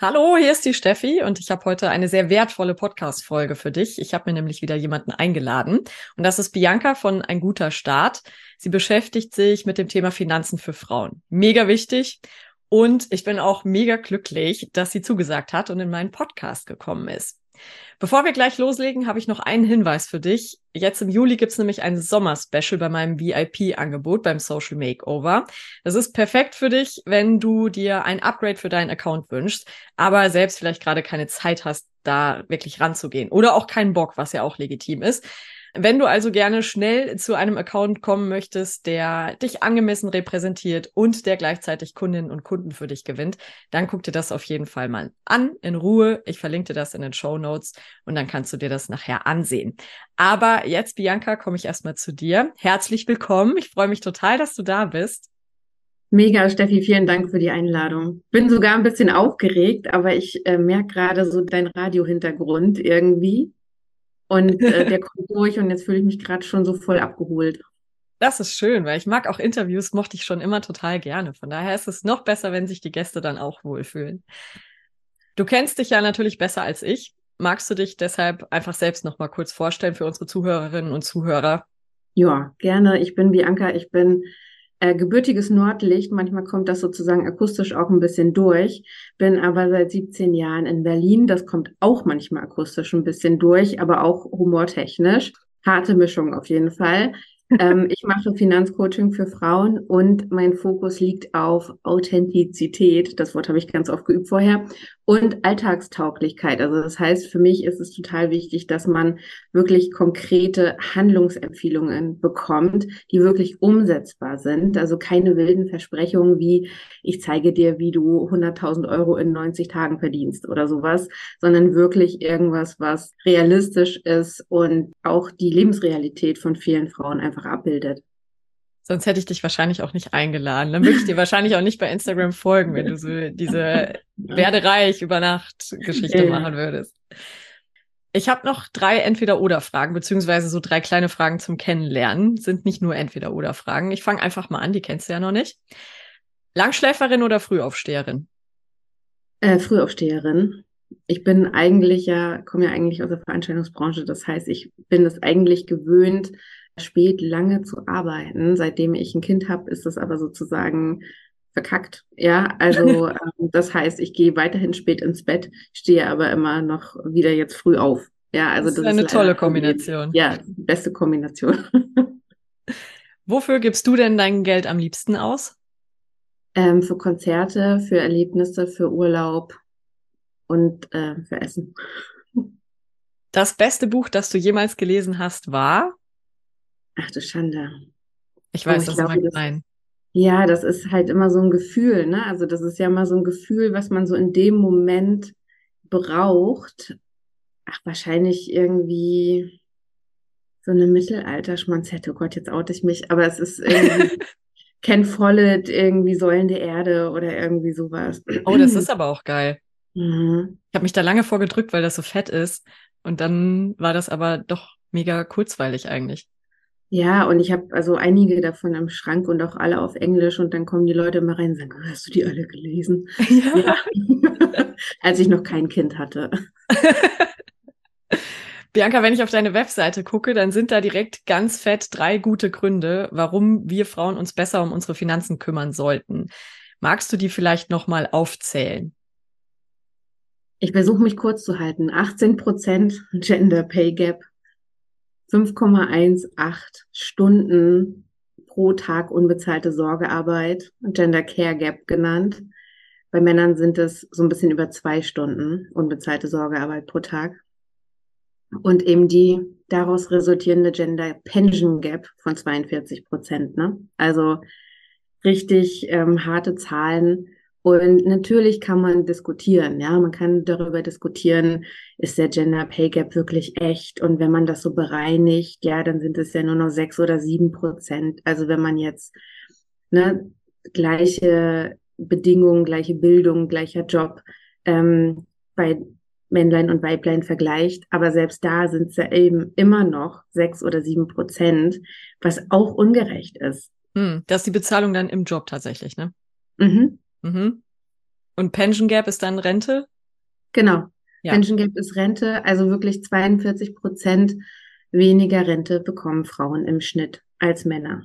Hallo, hier ist die Steffi und ich habe heute eine sehr wertvolle Podcast-Folge für dich. Ich habe mir nämlich wieder jemanden eingeladen und das ist Bianca von Ein guter Start. Sie beschäftigt sich mit dem Thema Finanzen für Frauen. Mega wichtig. Und ich bin auch mega glücklich, dass sie zugesagt hat und in meinen Podcast gekommen ist. Bevor wir gleich loslegen, habe ich noch einen Hinweis für dich. Jetzt im Juli gibt's nämlich ein Sommer-Special bei meinem VIP-Angebot beim Social Makeover. Das ist perfekt für dich, wenn du dir ein Upgrade für deinen Account wünschst, aber selbst vielleicht gerade keine Zeit hast, da wirklich ranzugehen. Oder auch keinen Bock, was ja auch legitim ist. Wenn du also gerne schnell zu einem Account kommen möchtest, der dich angemessen repräsentiert und der gleichzeitig Kundinnen und Kunden für dich gewinnt, dann guck dir das auf jeden Fall mal an, in Ruhe. Ich verlinke dir das in den Show Notes und dann kannst du dir das nachher ansehen. Aber jetzt, Bianca, komme ich erstmal zu dir. Herzlich willkommen. Ich freue mich total, dass du da bist. Mega, Steffi, vielen Dank für die Einladung. Bin sogar ein bisschen aufgeregt, aber ich äh, merke gerade so dein Radiohintergrund irgendwie. Und äh, der kommt durch und jetzt fühle ich mich gerade schon so voll abgeholt. Das ist schön, weil ich mag auch Interviews, mochte ich schon immer total gerne. Von daher ist es noch besser, wenn sich die Gäste dann auch wohlfühlen. Du kennst dich ja natürlich besser als ich. Magst du dich deshalb einfach selbst noch mal kurz vorstellen für unsere Zuhörerinnen und Zuhörer? Ja, gerne. Ich bin Bianca. Ich bin äh, gebürtiges Nordlicht. Manchmal kommt das sozusagen akustisch auch ein bisschen durch. Bin aber seit 17 Jahren in Berlin. Das kommt auch manchmal akustisch ein bisschen durch, aber auch humortechnisch. Harte Mischung auf jeden Fall ähm, ich mache Finanzcoaching für Frauen und mein Fokus liegt auf Authentizität. Das Wort habe ich ganz oft geübt vorher. Und Alltagstauglichkeit. Also das heißt, für mich ist es total wichtig, dass man wirklich konkrete Handlungsempfehlungen bekommt, die wirklich umsetzbar sind. Also keine wilden Versprechungen wie, ich zeige dir, wie du 100.000 Euro in 90 Tagen verdienst oder sowas, sondern wirklich irgendwas, was realistisch ist und auch die Lebensrealität von vielen Frauen einfach abbildet. Sonst hätte ich dich wahrscheinlich auch nicht eingeladen. Dann würde ich dir wahrscheinlich auch nicht bei Instagram folgen, wenn du so diese werdereich über Nacht Geschichte ja. machen würdest. Ich habe noch drei Entweder-Oder-Fragen, beziehungsweise so drei kleine Fragen zum Kennenlernen. Sind nicht nur Entweder-Oder-Fragen. Ich fange einfach mal an, die kennst du ja noch nicht. Langschläferin oder Frühaufsteherin? Äh, Frühaufsteherin. Ich bin eigentlich ja, komme ja eigentlich aus der Veranstaltungsbranche. Das heißt, ich bin es eigentlich gewöhnt, spät lange zu arbeiten. Seitdem ich ein Kind habe, ist das aber sozusagen verkackt. Ja, also ähm, das heißt, ich gehe weiterhin spät ins Bett, stehe aber immer noch wieder jetzt früh auf. Ja, also das, das ist eine tolle Kombination. Ja, beste Kombination. Wofür gibst du denn dein Geld am liebsten aus? Ähm, für Konzerte, für Erlebnisse, für Urlaub und äh, für Essen. Das beste Buch, das du jemals gelesen hast, war? Ach du Schande. Ich weiß, ich das glaube, ist gemein. Ja, das ist halt immer so ein Gefühl, ne? Also das ist ja immer so ein Gefühl, was man so in dem Moment braucht. Ach, wahrscheinlich irgendwie so eine Mittelalter-Schmonzette. Oh Gott, jetzt oute ich mich. Aber es ist irgendwie Ken Follett, irgendwie Säulen der Erde oder irgendwie sowas. Oh, das ist aber auch geil. Mhm. Ich habe mich da lange vorgedrückt, weil das so fett ist. Und dann war das aber doch mega kurzweilig eigentlich. Ja, und ich habe also einige davon im Schrank und auch alle auf Englisch und dann kommen die Leute immer rein und sagen, hast du die alle gelesen? Ja. ja. Als ich noch kein Kind hatte. Bianca, wenn ich auf deine Webseite gucke, dann sind da direkt ganz fett drei gute Gründe, warum wir Frauen uns besser um unsere Finanzen kümmern sollten. Magst du die vielleicht nochmal aufzählen? Ich versuche mich kurz zu halten. 18 Prozent Gender Pay Gap, 5,18 Stunden pro Tag unbezahlte Sorgearbeit, Gender Care Gap genannt. Bei Männern sind es so ein bisschen über zwei Stunden unbezahlte Sorgearbeit pro Tag. Und eben die daraus resultierende Gender Pension Gap von 42 Prozent. Ne? Also richtig ähm, harte Zahlen. Und natürlich kann man diskutieren, ja, man kann darüber diskutieren, ist der Gender Pay Gap wirklich echt? Und wenn man das so bereinigt, ja, dann sind es ja nur noch sechs oder sieben Prozent. Also wenn man jetzt ne, gleiche Bedingungen, gleiche Bildung, gleicher Job ähm, bei Männlein und Weiblein vergleicht, aber selbst da sind es ja eben immer noch sechs oder sieben Prozent, was auch ungerecht ist. Hm, das ist die Bezahlung dann im Job tatsächlich, ne? Mhm. Mhm. Und Pension Gap ist dann Rente? Genau. Ja. Pension Gap ist Rente, also wirklich 42 Prozent weniger Rente bekommen Frauen im Schnitt als Männer.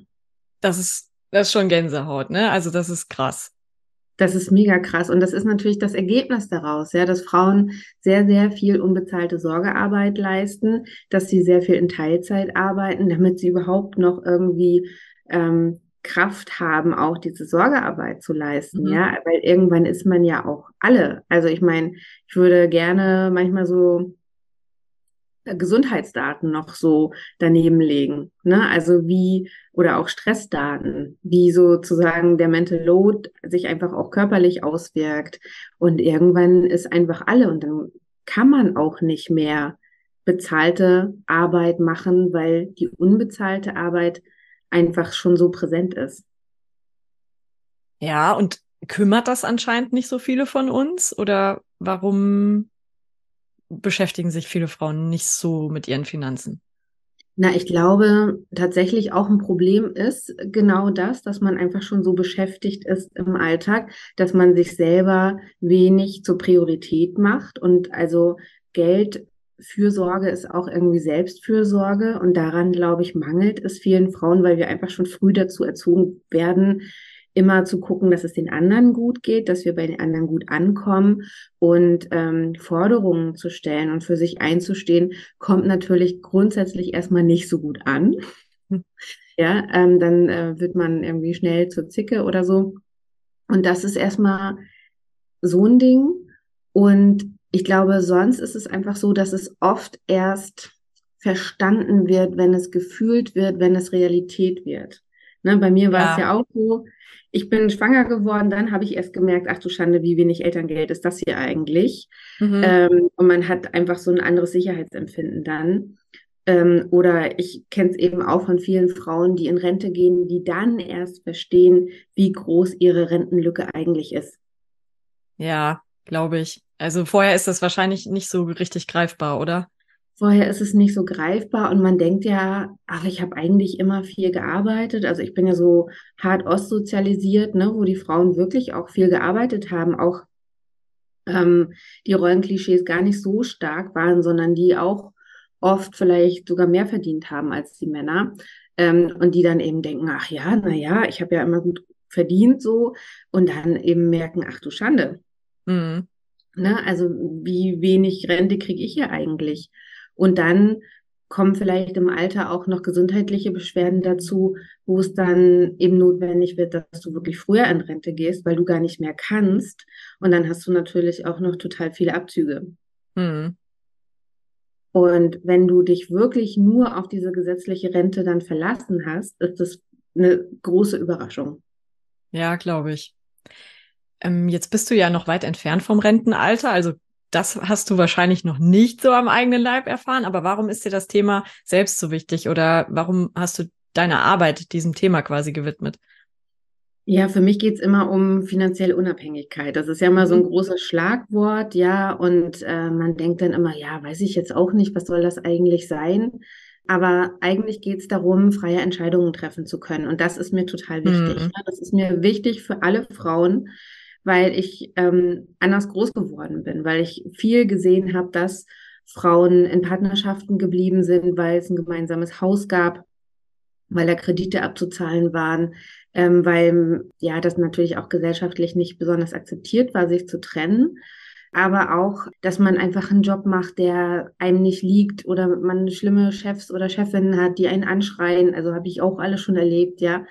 Das ist, das ist schon Gänsehaut, ne? Also das ist krass. Das ist mega krass. Und das ist natürlich das Ergebnis daraus, ja, dass Frauen sehr, sehr viel unbezahlte Sorgearbeit leisten, dass sie sehr viel in Teilzeit arbeiten, damit sie überhaupt noch irgendwie ähm, Kraft haben, auch diese Sorgearbeit zu leisten, mhm. ja, weil irgendwann ist man ja auch alle. Also ich meine, ich würde gerne manchmal so äh, Gesundheitsdaten noch so daneben legen, ne? Also wie oder auch Stressdaten, wie sozusagen der Mental Load sich einfach auch körperlich auswirkt und irgendwann ist einfach alle und dann kann man auch nicht mehr bezahlte Arbeit machen, weil die unbezahlte Arbeit einfach schon so präsent ist. Ja, und kümmert das anscheinend nicht so viele von uns? Oder warum beschäftigen sich viele Frauen nicht so mit ihren Finanzen? Na, ich glaube tatsächlich auch ein Problem ist genau das, dass man einfach schon so beschäftigt ist im Alltag, dass man sich selber wenig zur Priorität macht und also Geld Fürsorge ist auch irgendwie Selbstfürsorge und daran, glaube ich, mangelt es vielen Frauen, weil wir einfach schon früh dazu erzogen werden, immer zu gucken, dass es den anderen gut geht, dass wir bei den anderen gut ankommen und ähm, Forderungen zu stellen und für sich einzustehen, kommt natürlich grundsätzlich erstmal nicht so gut an. ja, ähm, dann äh, wird man irgendwie schnell zur Zicke oder so. Und das ist erstmal so ein Ding. Und ich glaube, sonst ist es einfach so, dass es oft erst verstanden wird, wenn es gefühlt wird, wenn es Realität wird. Ne, bei mir war ja. es ja auch so, ich bin schwanger geworden, dann habe ich erst gemerkt, ach du Schande, wie wenig Elterngeld ist das hier eigentlich? Mhm. Ähm, und man hat einfach so ein anderes Sicherheitsempfinden dann. Ähm, oder ich kenne es eben auch von vielen Frauen, die in Rente gehen, die dann erst verstehen, wie groß ihre Rentenlücke eigentlich ist. Ja, glaube ich. Also vorher ist das wahrscheinlich nicht so richtig greifbar, oder? Vorher ist es nicht so greifbar und man denkt ja, ach, ich habe eigentlich immer viel gearbeitet. Also ich bin ja so hart ostsozialisiert, ne, wo die Frauen wirklich auch viel gearbeitet haben, auch ähm, die Rollenklischees gar nicht so stark waren, sondern die auch oft vielleicht sogar mehr verdient haben als die Männer. Ähm, und die dann eben denken, ach ja, na ja, ich habe ja immer gut verdient so und dann eben merken, ach du Schande. Mhm. Ne? Also wie wenig Rente kriege ich hier eigentlich? Und dann kommen vielleicht im Alter auch noch gesundheitliche Beschwerden dazu, wo es dann eben notwendig wird, dass du wirklich früher in Rente gehst, weil du gar nicht mehr kannst. Und dann hast du natürlich auch noch total viele Abzüge. Mhm. Und wenn du dich wirklich nur auf diese gesetzliche Rente dann verlassen hast, ist das eine große Überraschung. Ja, glaube ich. Ähm, jetzt bist du ja noch weit entfernt vom Rentenalter, also das hast du wahrscheinlich noch nicht so am eigenen Leib erfahren, aber warum ist dir das Thema selbst so wichtig oder warum hast du deine Arbeit diesem Thema quasi gewidmet? Ja, für mich geht's immer um finanzielle Unabhängigkeit. Das ist ja immer so ein mhm. großes Schlagwort, ja, und äh, man denkt dann immer, ja, weiß ich jetzt auch nicht, was soll das eigentlich sein? Aber eigentlich geht's darum, freie Entscheidungen treffen zu können. Und das ist mir total wichtig. Mhm. Das ist mir wichtig für alle Frauen, weil ich ähm, anders groß geworden bin, weil ich viel gesehen habe, dass Frauen in Partnerschaften geblieben sind, weil es ein gemeinsames Haus gab, weil da Kredite abzuzahlen waren, ähm, weil ja das natürlich auch gesellschaftlich nicht besonders akzeptiert war, sich zu trennen. Aber auch, dass man einfach einen Job macht, der einem nicht liegt oder man schlimme Chefs oder Chefinnen hat, die einen anschreien. Also habe ich auch alles schon erlebt, ja.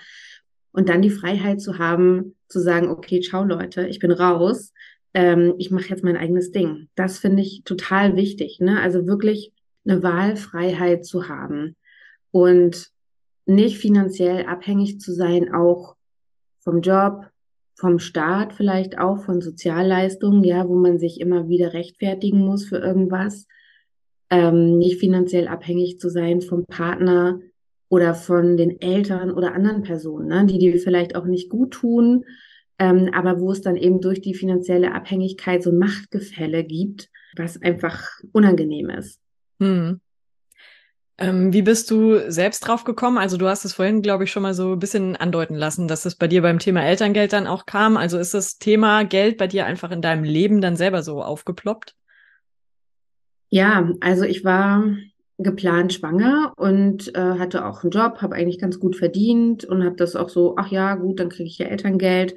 Und dann die Freiheit zu haben, zu sagen, okay, ciao Leute, ich bin raus, ähm, ich mache jetzt mein eigenes Ding. Das finde ich total wichtig. Ne? Also wirklich eine Wahlfreiheit zu haben und nicht finanziell abhängig zu sein, auch vom Job, vom Staat vielleicht auch, von Sozialleistungen, ja, wo man sich immer wieder rechtfertigen muss für irgendwas, ähm, nicht finanziell abhängig zu sein vom Partner oder von den Eltern oder anderen Personen, ne, die dir vielleicht auch nicht gut tun, ähm, aber wo es dann eben durch die finanzielle Abhängigkeit so ein Machtgefälle gibt, was einfach unangenehm ist. Hm. Ähm, wie bist du selbst drauf gekommen? Also du hast es vorhin, glaube ich, schon mal so ein bisschen andeuten lassen, dass es bei dir beim Thema Elterngeld dann auch kam. Also ist das Thema Geld bei dir einfach in deinem Leben dann selber so aufgeploppt? Ja, also ich war geplant schwanger und äh, hatte auch einen Job, habe eigentlich ganz gut verdient und habe das auch so, ach ja, gut, dann kriege ich ja Elterngeld.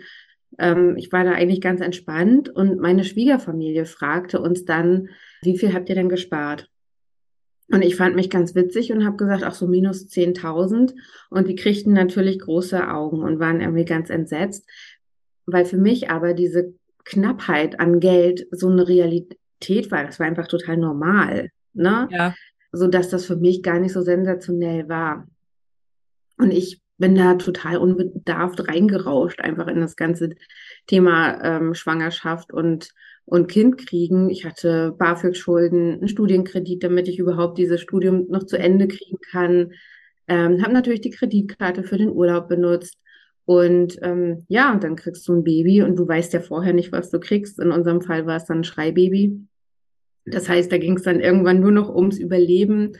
Ähm, ich war da eigentlich ganz entspannt und meine Schwiegerfamilie fragte uns dann, wie viel habt ihr denn gespart? Und ich fand mich ganz witzig und habe gesagt, ach so minus 10.000. Und die kriegten natürlich große Augen und waren irgendwie ganz entsetzt, weil für mich aber diese Knappheit an Geld so eine Realität war. Das war einfach total normal, ne? Ja. So dass das für mich gar nicht so sensationell war. Und ich bin da total unbedarft reingerauscht, einfach in das ganze Thema ähm, Schwangerschaft und und Kind kriegen. Ich hatte BAföG-Schulden, einen Studienkredit, damit ich überhaupt dieses Studium noch zu Ende kriegen kann. Ähm, habe natürlich die Kreditkarte für den Urlaub benutzt. Und ähm, ja, und dann kriegst du ein Baby und du weißt ja vorher nicht, was du kriegst. In unserem Fall war es dann ein Schreibaby. Das heißt, da ging es dann irgendwann nur noch ums Überleben.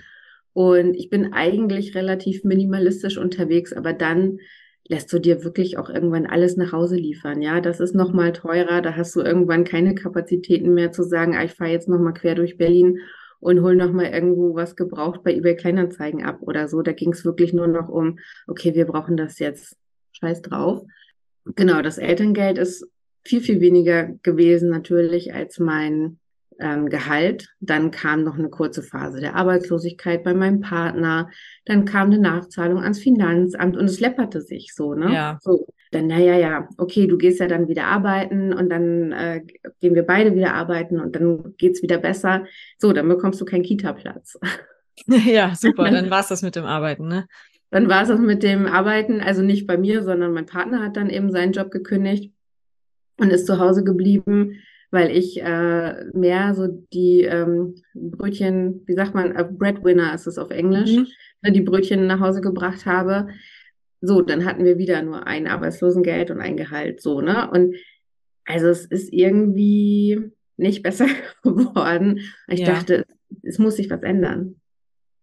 Und ich bin eigentlich relativ minimalistisch unterwegs, aber dann lässt du dir wirklich auch irgendwann alles nach Hause liefern. Ja, das ist nochmal teurer. Da hast du irgendwann keine Kapazitäten mehr zu sagen, ah, ich fahre jetzt nochmal quer durch Berlin und hol nochmal irgendwo was gebraucht bei eBay Kleinanzeigen ab oder so. Da ging es wirklich nur noch um, okay, wir brauchen das jetzt. Scheiß drauf. Genau, das Elterngeld ist viel, viel weniger gewesen natürlich als mein ähm, Gehalt. Dann kam noch eine kurze Phase der Arbeitslosigkeit bei meinem Partner. Dann kam eine Nachzahlung ans Finanzamt und es läpperte sich so, ne? Ja. So. Dann, naja, ja, okay, du gehst ja dann wieder arbeiten und dann äh, gehen wir beide wieder arbeiten und dann geht's wieder besser. So, dann bekommst du keinen Kita-Platz. Ja, super, dann war's das mit dem Arbeiten, ne? Dann war es das mit dem Arbeiten, also nicht bei mir, sondern mein Partner hat dann eben seinen Job gekündigt und ist zu Hause geblieben weil ich äh, mehr so die ähm, Brötchen, wie sagt man, Breadwinner ist es auf Englisch, mhm. Ne, die Brötchen nach Hause gebracht habe. So, dann hatten wir wieder nur ein Arbeitslosengeld und ein Gehalt, so, ne? Und also es ist irgendwie nicht besser geworden. Ich ja. dachte, es muss sich was ändern.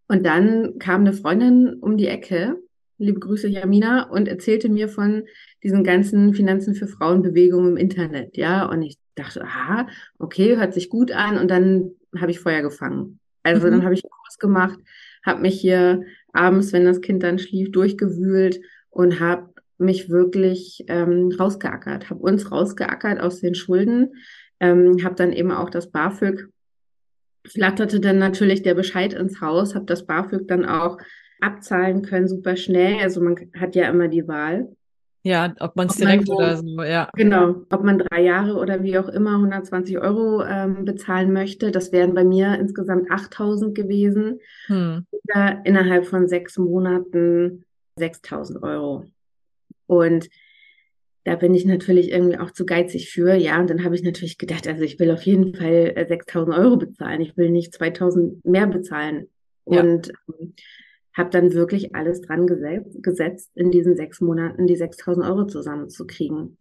Und dann kam eine Freundin um die Ecke, liebe Grüße Jamina, und erzählte mir von diesen ganzen Finanzen für Frauenbewegungen im Internet, ja. Und ich dachte, aha, okay, hört sich gut an. Und dann habe ich Feuer gefangen. Also mhm. dann habe ich einen Kurs gemacht, habe mich hier abends, wenn das Kind dann schlief, durchgewühlt und habe mich wirklich ähm, rausgeackert, habe uns rausgeackert aus den Schulden, ähm, habe dann eben auch das BAföG, flatterte dann natürlich der Bescheid ins Haus, habe das BAföG dann auch abzahlen können, super schnell. Also man hat ja immer die Wahl. Ja, ob man es direkt oder so, ja. Genau, ob man drei Jahre oder wie auch immer 120 Euro ähm, bezahlen möchte. Das wären bei mir insgesamt 8000 gewesen. Hm. Oder innerhalb von sechs Monaten 6000 Euro. Und da bin ich natürlich irgendwie auch zu geizig für. Ja, und dann habe ich natürlich gedacht, also ich will auf jeden Fall 6000 äh, Euro bezahlen. Ich will nicht 2000 mehr bezahlen. Ja. Und ähm, habe dann wirklich alles dran gesetzt, in diesen sechs Monaten die 6000 Euro zusammenzukriegen.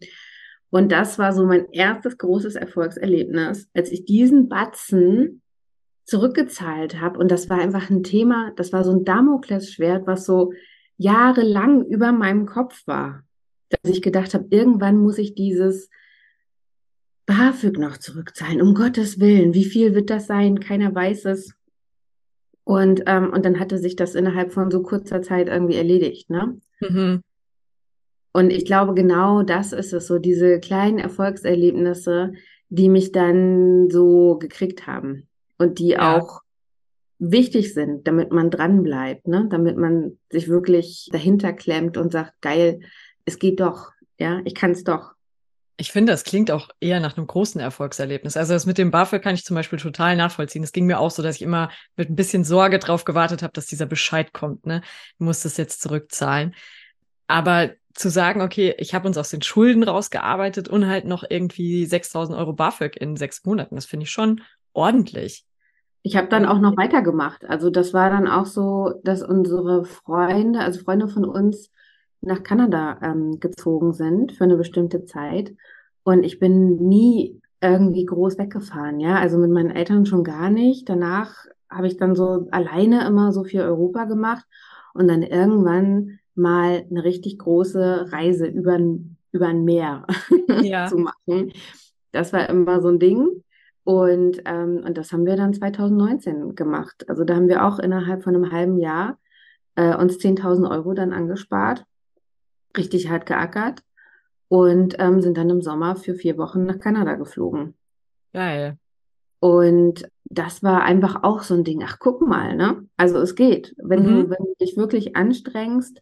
Und das war so mein erstes großes Erfolgserlebnis, als ich diesen Batzen zurückgezahlt habe. Und das war einfach ein Thema, das war so ein Damoklesschwert, was so jahrelang über meinem Kopf war. Dass ich gedacht habe, irgendwann muss ich dieses BAföG noch zurückzahlen. Um Gottes Willen, wie viel wird das sein? Keiner weiß es. Und, ähm, und dann hatte sich das innerhalb von so kurzer Zeit irgendwie erledigt, ne? Mhm. Und ich glaube, genau das ist es, so diese kleinen Erfolgserlebnisse, die mich dann so gekriegt haben und die ja. auch wichtig sind, damit man dran bleibt, ne? Damit man sich wirklich dahinter klemmt und sagt, geil, es geht doch, ja, ich kann es doch. Ich finde, das klingt auch eher nach einem großen Erfolgserlebnis. Also das mit dem BAföG kann ich zum Beispiel total nachvollziehen. Es ging mir auch so, dass ich immer mit ein bisschen Sorge drauf gewartet habe, dass dieser Bescheid kommt. Ne? Du musst es jetzt zurückzahlen. Aber zu sagen, okay, ich habe uns aus den Schulden rausgearbeitet und halt noch irgendwie 6000 Euro BAföG in sechs Monaten. Das finde ich schon ordentlich. Ich habe dann auch noch weitergemacht. Also das war dann auch so, dass unsere Freunde, also Freunde von uns, nach Kanada ähm, gezogen sind für eine bestimmte Zeit. Und ich bin nie irgendwie groß weggefahren, ja. Also mit meinen Eltern schon gar nicht. Danach habe ich dann so alleine immer so viel Europa gemacht und dann irgendwann mal eine richtig große Reise über, über ein Meer ja. zu machen. Das war immer so ein Ding. Und, ähm, und das haben wir dann 2019 gemacht. Also da haben wir auch innerhalb von einem halben Jahr äh, uns 10.000 Euro dann angespart, richtig hart geackert und ähm, sind dann im Sommer für vier Wochen nach Kanada geflogen. Geil. Und das war einfach auch so ein Ding. Ach, guck mal, ne? Also es geht. Wenn mhm. du, wenn du dich wirklich anstrengst,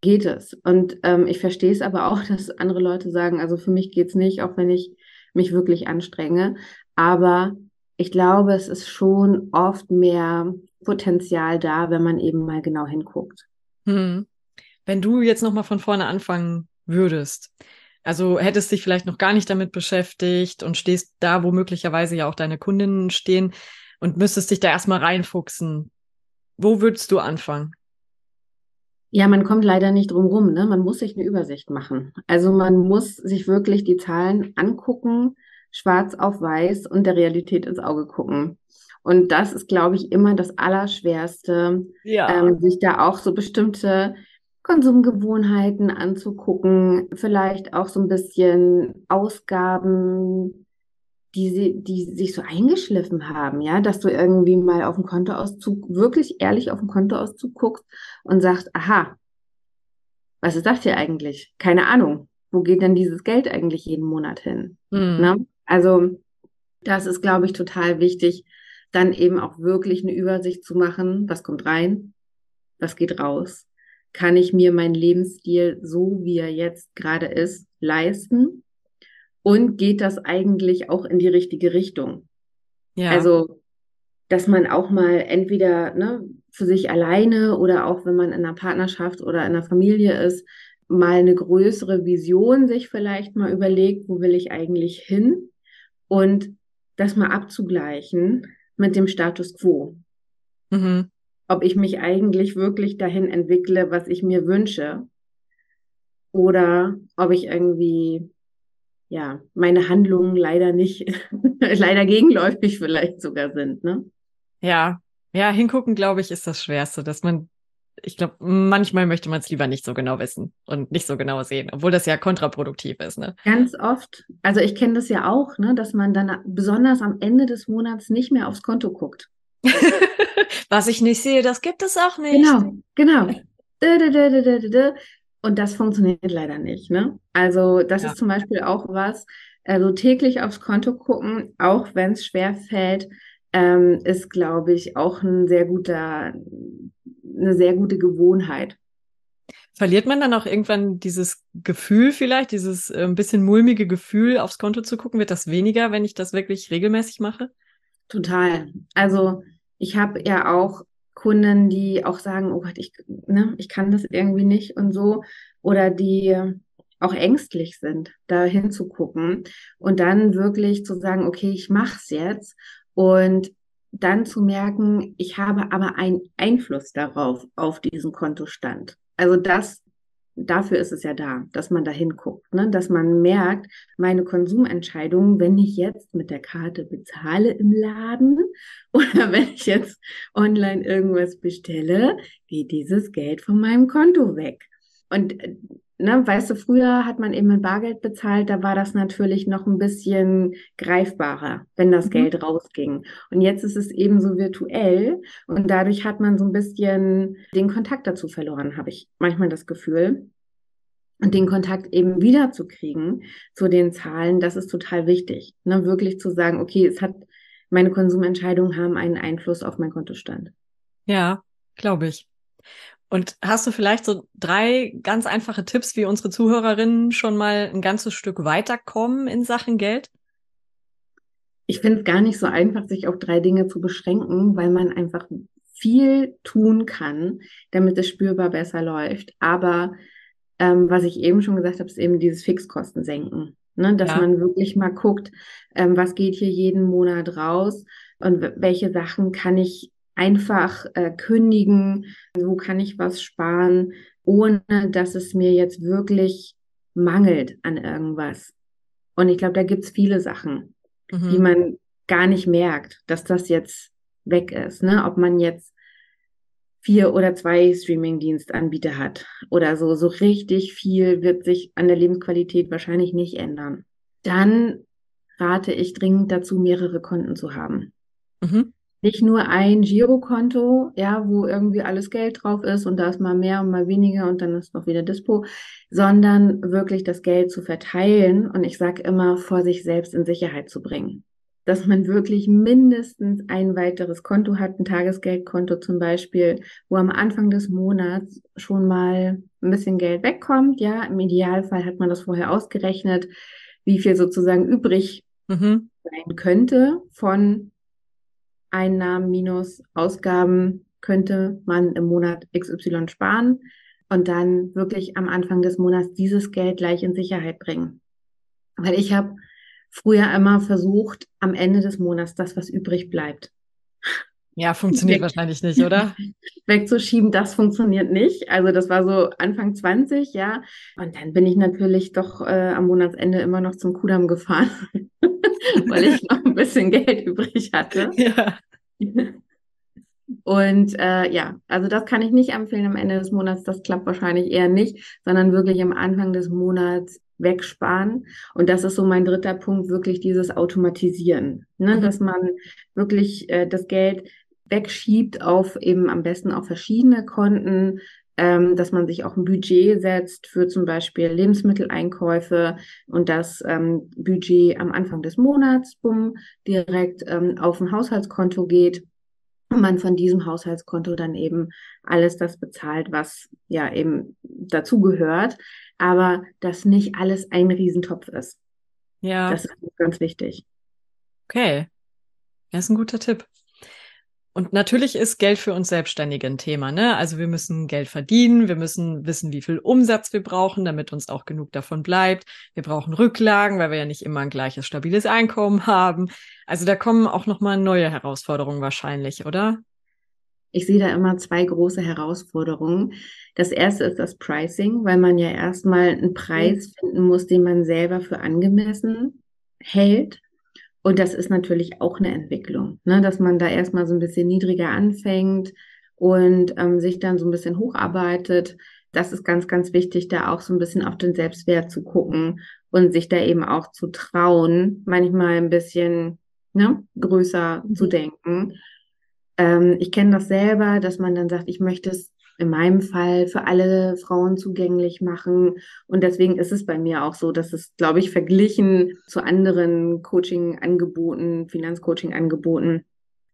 geht es. Und ähm, ich verstehe es aber auch, dass andere Leute sagen, also für mich geht's nicht, auch wenn ich mich wirklich anstrenge. Aber ich glaube, es ist schon oft mehr Potenzial da, wenn man eben mal genau hinguckt. Hm. Wenn du jetzt nochmal von vorne anfangen würdest, also hättest dich vielleicht noch gar nicht damit beschäftigt und stehst da, wo möglicherweise ja auch deine Kundinnen stehen und müsstest dich da erstmal reinfuchsen. Wo würdest du anfangen? Ja, man kommt leider nicht drum rum. Ne? Man muss sich eine Übersicht machen. Also man muss sich wirklich die Zahlen angucken, schwarz auf weiß und der Realität ins Auge gucken. Und das ist, glaube ich, immer das Allerschwerste, ja. ähm, sich da auch so bestimmte Konsumgewohnheiten anzugucken, vielleicht auch so ein bisschen Ausgaben, die, sie, die sich so eingeschliffen haben, ja, dass du irgendwie mal auf dem Kontoauszug, wirklich ehrlich auf dem Kontoauszug guckst und sagst, aha, was ist das hier eigentlich? Keine Ahnung. Wo geht denn dieses Geld eigentlich jeden Monat hin? Mhm. Ne? Also, das ist, glaube ich, total wichtig, dann eben auch wirklich eine Übersicht zu machen, was kommt rein, was geht raus kann ich mir meinen Lebensstil so, wie er jetzt gerade ist, leisten? Und geht das eigentlich auch in die richtige Richtung? Ja. Also, dass man auch mal entweder ne, für sich alleine oder auch wenn man in einer Partnerschaft oder in einer Familie ist, mal eine größere Vision sich vielleicht mal überlegt, wo will ich eigentlich hin? Und das mal abzugleichen mit dem Status quo. Mhm ob ich mich eigentlich wirklich dahin entwickle, was ich mir wünsche. Oder ob ich irgendwie, ja, meine Handlungen leider nicht, leider gegenläufig vielleicht sogar sind, ne? Ja, ja, hingucken, glaube ich, ist das Schwerste, dass man, ich glaube, manchmal möchte man es lieber nicht so genau wissen und nicht so genau sehen, obwohl das ja kontraproduktiv ist, ne? Ganz oft. Also ich kenne das ja auch, ne, dass man dann besonders am Ende des Monats nicht mehr aufs Konto guckt. Was ich nicht sehe, das gibt es auch nicht. Genau, genau. Und das funktioniert leider nicht. Ne? Also das ja. ist zum Beispiel auch was, also täglich aufs Konto gucken, auch wenn es schwer fällt, ähm, ist, glaube ich, auch ein sehr guter, eine sehr gute Gewohnheit. Verliert man dann auch irgendwann dieses Gefühl vielleicht, dieses äh, ein bisschen mulmige Gefühl aufs Konto zu gucken? Wird das weniger, wenn ich das wirklich regelmäßig mache? Total. Also ich habe ja auch Kunden, die auch sagen, oh Gott, ich, ne, ich kann das irgendwie nicht und so. Oder die auch ängstlich sind, da hinzugucken und dann wirklich zu sagen, okay, ich mache es jetzt und dann zu merken, ich habe aber einen Einfluss darauf, auf diesen Kontostand. Also das dafür ist es ja da, dass man da hinguckt, ne? dass man merkt, meine Konsumentscheidungen, wenn ich jetzt mit der Karte bezahle im Laden oder wenn ich jetzt online irgendwas bestelle, geht dieses Geld von meinem Konto weg. Und äh, ne, weißt du, früher hat man eben mit Bargeld bezahlt, da war das natürlich noch ein bisschen greifbarer, wenn das mhm. Geld rausging. Und jetzt ist es eben so virtuell und dadurch hat man so ein bisschen den Kontakt dazu verloren, habe ich manchmal das Gefühl. Und den Kontakt eben wiederzukriegen zu den Zahlen, das ist total wichtig. Ne? Wirklich zu sagen, okay, es hat, meine Konsumentscheidungen haben einen Einfluss auf meinen Kontostand. Ja, glaube ich. Und hast du vielleicht so drei ganz einfache Tipps, wie unsere Zuhörerinnen schon mal ein ganzes Stück weiterkommen in Sachen Geld? Ich finde es gar nicht so einfach, sich auf drei Dinge zu beschränken, weil man einfach viel tun kann, damit es spürbar besser läuft. Aber ähm, was ich eben schon gesagt habe, ist eben dieses Fixkosten senken. Ne? Dass ja. man wirklich mal guckt, ähm, was geht hier jeden Monat raus und welche Sachen kann ich einfach äh, kündigen, wo kann ich was sparen, ohne dass es mir jetzt wirklich mangelt an irgendwas. Und ich glaube, da gibt es viele Sachen, mhm. die man gar nicht merkt, dass das jetzt weg ist. Ne? Ob man jetzt vier oder zwei Streaming-Dienstanbieter hat oder so, so richtig viel wird sich an der Lebensqualität wahrscheinlich nicht ändern. Dann rate ich dringend dazu, mehrere Konten zu haben. Mhm. Nicht nur ein Girokonto, ja, wo irgendwie alles Geld drauf ist und da ist mal mehr und mal weniger und dann ist noch wieder Dispo, sondern wirklich das Geld zu verteilen und ich sage immer, vor sich selbst in Sicherheit zu bringen dass man wirklich mindestens ein weiteres Konto hat, ein Tagesgeldkonto zum Beispiel, wo am Anfang des Monats schon mal ein bisschen Geld wegkommt. Ja, im Idealfall hat man das vorher ausgerechnet, wie viel sozusagen übrig mhm. sein könnte von Einnahmen minus Ausgaben könnte man im Monat XY sparen und dann wirklich am Anfang des Monats dieses Geld gleich in Sicherheit bringen. Weil ich habe früher immer versucht, am Ende des Monats das, was übrig bleibt. Ja, funktioniert wahrscheinlich nicht, oder? Wegzuschieben, das funktioniert nicht. Also das war so Anfang 20, ja. Und dann bin ich natürlich doch äh, am Monatsende immer noch zum Kudamm gefahren, weil ich noch ein bisschen Geld übrig hatte. Ja. Und äh, ja, also das kann ich nicht empfehlen am Ende des Monats. Das klappt wahrscheinlich eher nicht, sondern wirklich am Anfang des Monats wegsparen. Und das ist so mein dritter Punkt, wirklich dieses Automatisieren, ne? Mhm. dass man wirklich äh, das Geld wegschiebt auf eben am besten auf verschiedene Konten, ähm, dass man sich auch ein Budget setzt für zum Beispiel Lebensmitteleinkäufe und das ähm, Budget am Anfang des Monats bumm, direkt ähm, auf ein Haushaltskonto geht und man von diesem Haushaltskonto dann eben alles das bezahlt, was ja eben dazugehört aber dass nicht alles ein Riesentopf ist. Ja. Das ist ganz wichtig. Okay. Das ist ein guter Tipp. Und natürlich ist Geld für uns Selbstständige ein Thema, ne? Also wir müssen Geld verdienen, wir müssen wissen, wie viel Umsatz wir brauchen, damit uns auch genug davon bleibt. Wir brauchen Rücklagen, weil wir ja nicht immer ein gleiches stabiles Einkommen haben. Also da kommen auch nochmal neue Herausforderungen wahrscheinlich, oder? Ich sehe da immer zwei große Herausforderungen. Das erste ist das Pricing, weil man ja erstmal einen Preis mhm. finden muss, den man selber für angemessen hält. Und das ist natürlich auch eine Entwicklung, ne? dass man da erstmal so ein bisschen niedriger anfängt und ähm, sich dann so ein bisschen hocharbeitet. Das ist ganz, ganz wichtig, da auch so ein bisschen auf den Selbstwert zu gucken und sich da eben auch zu trauen, manchmal ein bisschen ne, größer mhm. zu denken ähm, ich kenne das selber, dass man dann sagt, ich möchte es in meinem Fall für alle Frauen zugänglich machen. Und deswegen ist es bei mir auch so, dass es, glaube ich, verglichen zu anderen Coaching-Angeboten, Finanzcoaching-Angeboten,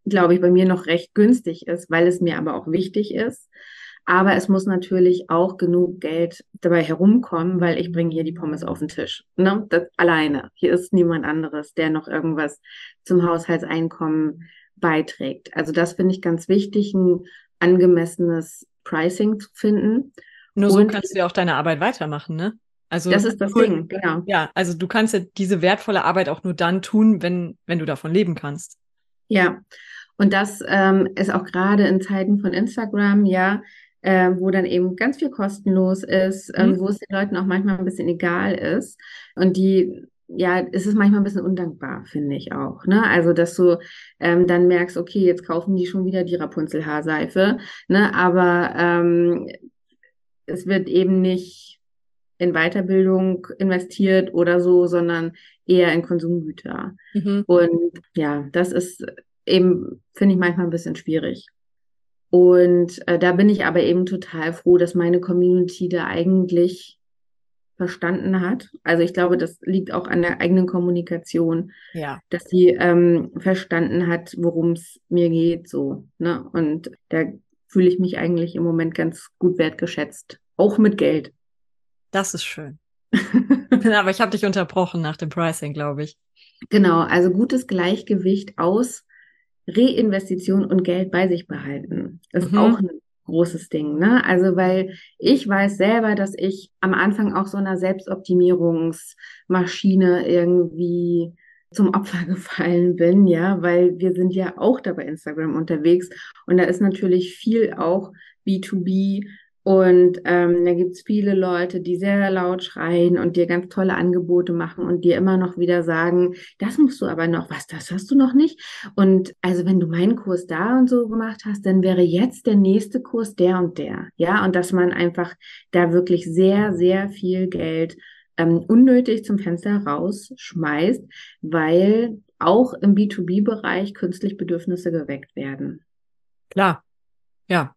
glaube ich, bei mir noch recht günstig ist, weil es mir aber auch wichtig ist. Aber es muss natürlich auch genug Geld dabei herumkommen, weil ich bringe hier die Pommes auf den Tisch. Ne? Das alleine. Hier ist niemand anderes, der noch irgendwas zum Haushaltseinkommen beiträgt. Also das finde ich ganz wichtig, ein angemessenes Pricing zu finden. Nur so Und kannst du ja auch deine Arbeit weitermachen, ne? Also das ist das cool. Ding, genau. Ja, also du kannst ja diese wertvolle Arbeit auch nur dann tun, wenn, wenn du davon leben kannst. Ja, und das ähm, ist auch gerade in Zeiten von Instagram, ja, äh, wo dann eben ganz viel kostenlos ist, ähm, mhm. wo es den Leuten auch manchmal ein bisschen egal ist und die ja, es ist manchmal ein bisschen undankbar, finde ich auch. Ne? Also, dass du ähm, dann merkst, okay, jetzt kaufen die schon wieder die Rapunzel-Haarseife, ne? aber ähm, es wird eben nicht in Weiterbildung investiert oder so, sondern eher in Konsumgüter. Mhm. Und ja, das ist eben, finde ich manchmal ein bisschen schwierig. Und äh, da bin ich aber eben total froh, dass meine Community da eigentlich verstanden hat. Also ich glaube, das liegt auch an der eigenen Kommunikation, ja. dass sie ähm, verstanden hat, worum es mir geht, so. Ne? Und da fühle ich mich eigentlich im Moment ganz gut wertgeschätzt, auch mit Geld. Das ist schön. Aber ich habe dich unterbrochen nach dem Pricing, glaube ich. Genau, also gutes Gleichgewicht aus Reinvestition und Geld bei sich behalten. Das ist mhm. auch ein großes Ding, ne? Also, weil ich weiß selber, dass ich am Anfang auch so einer Selbstoptimierungsmaschine irgendwie zum Opfer gefallen bin, ja, weil wir sind ja auch da bei Instagram unterwegs und da ist natürlich viel auch B2B und ähm, da gibt's viele Leute, die sehr laut schreien und dir ganz tolle Angebote machen und dir immer noch wieder sagen, das musst du aber noch, was, das hast du noch nicht. Und also wenn du meinen Kurs da und so gemacht hast, dann wäre jetzt der nächste Kurs der und der. Ja, und dass man einfach da wirklich sehr, sehr viel Geld ähm, unnötig zum Fenster rausschmeißt, weil auch im B2B-Bereich künstlich Bedürfnisse geweckt werden. Klar, ja.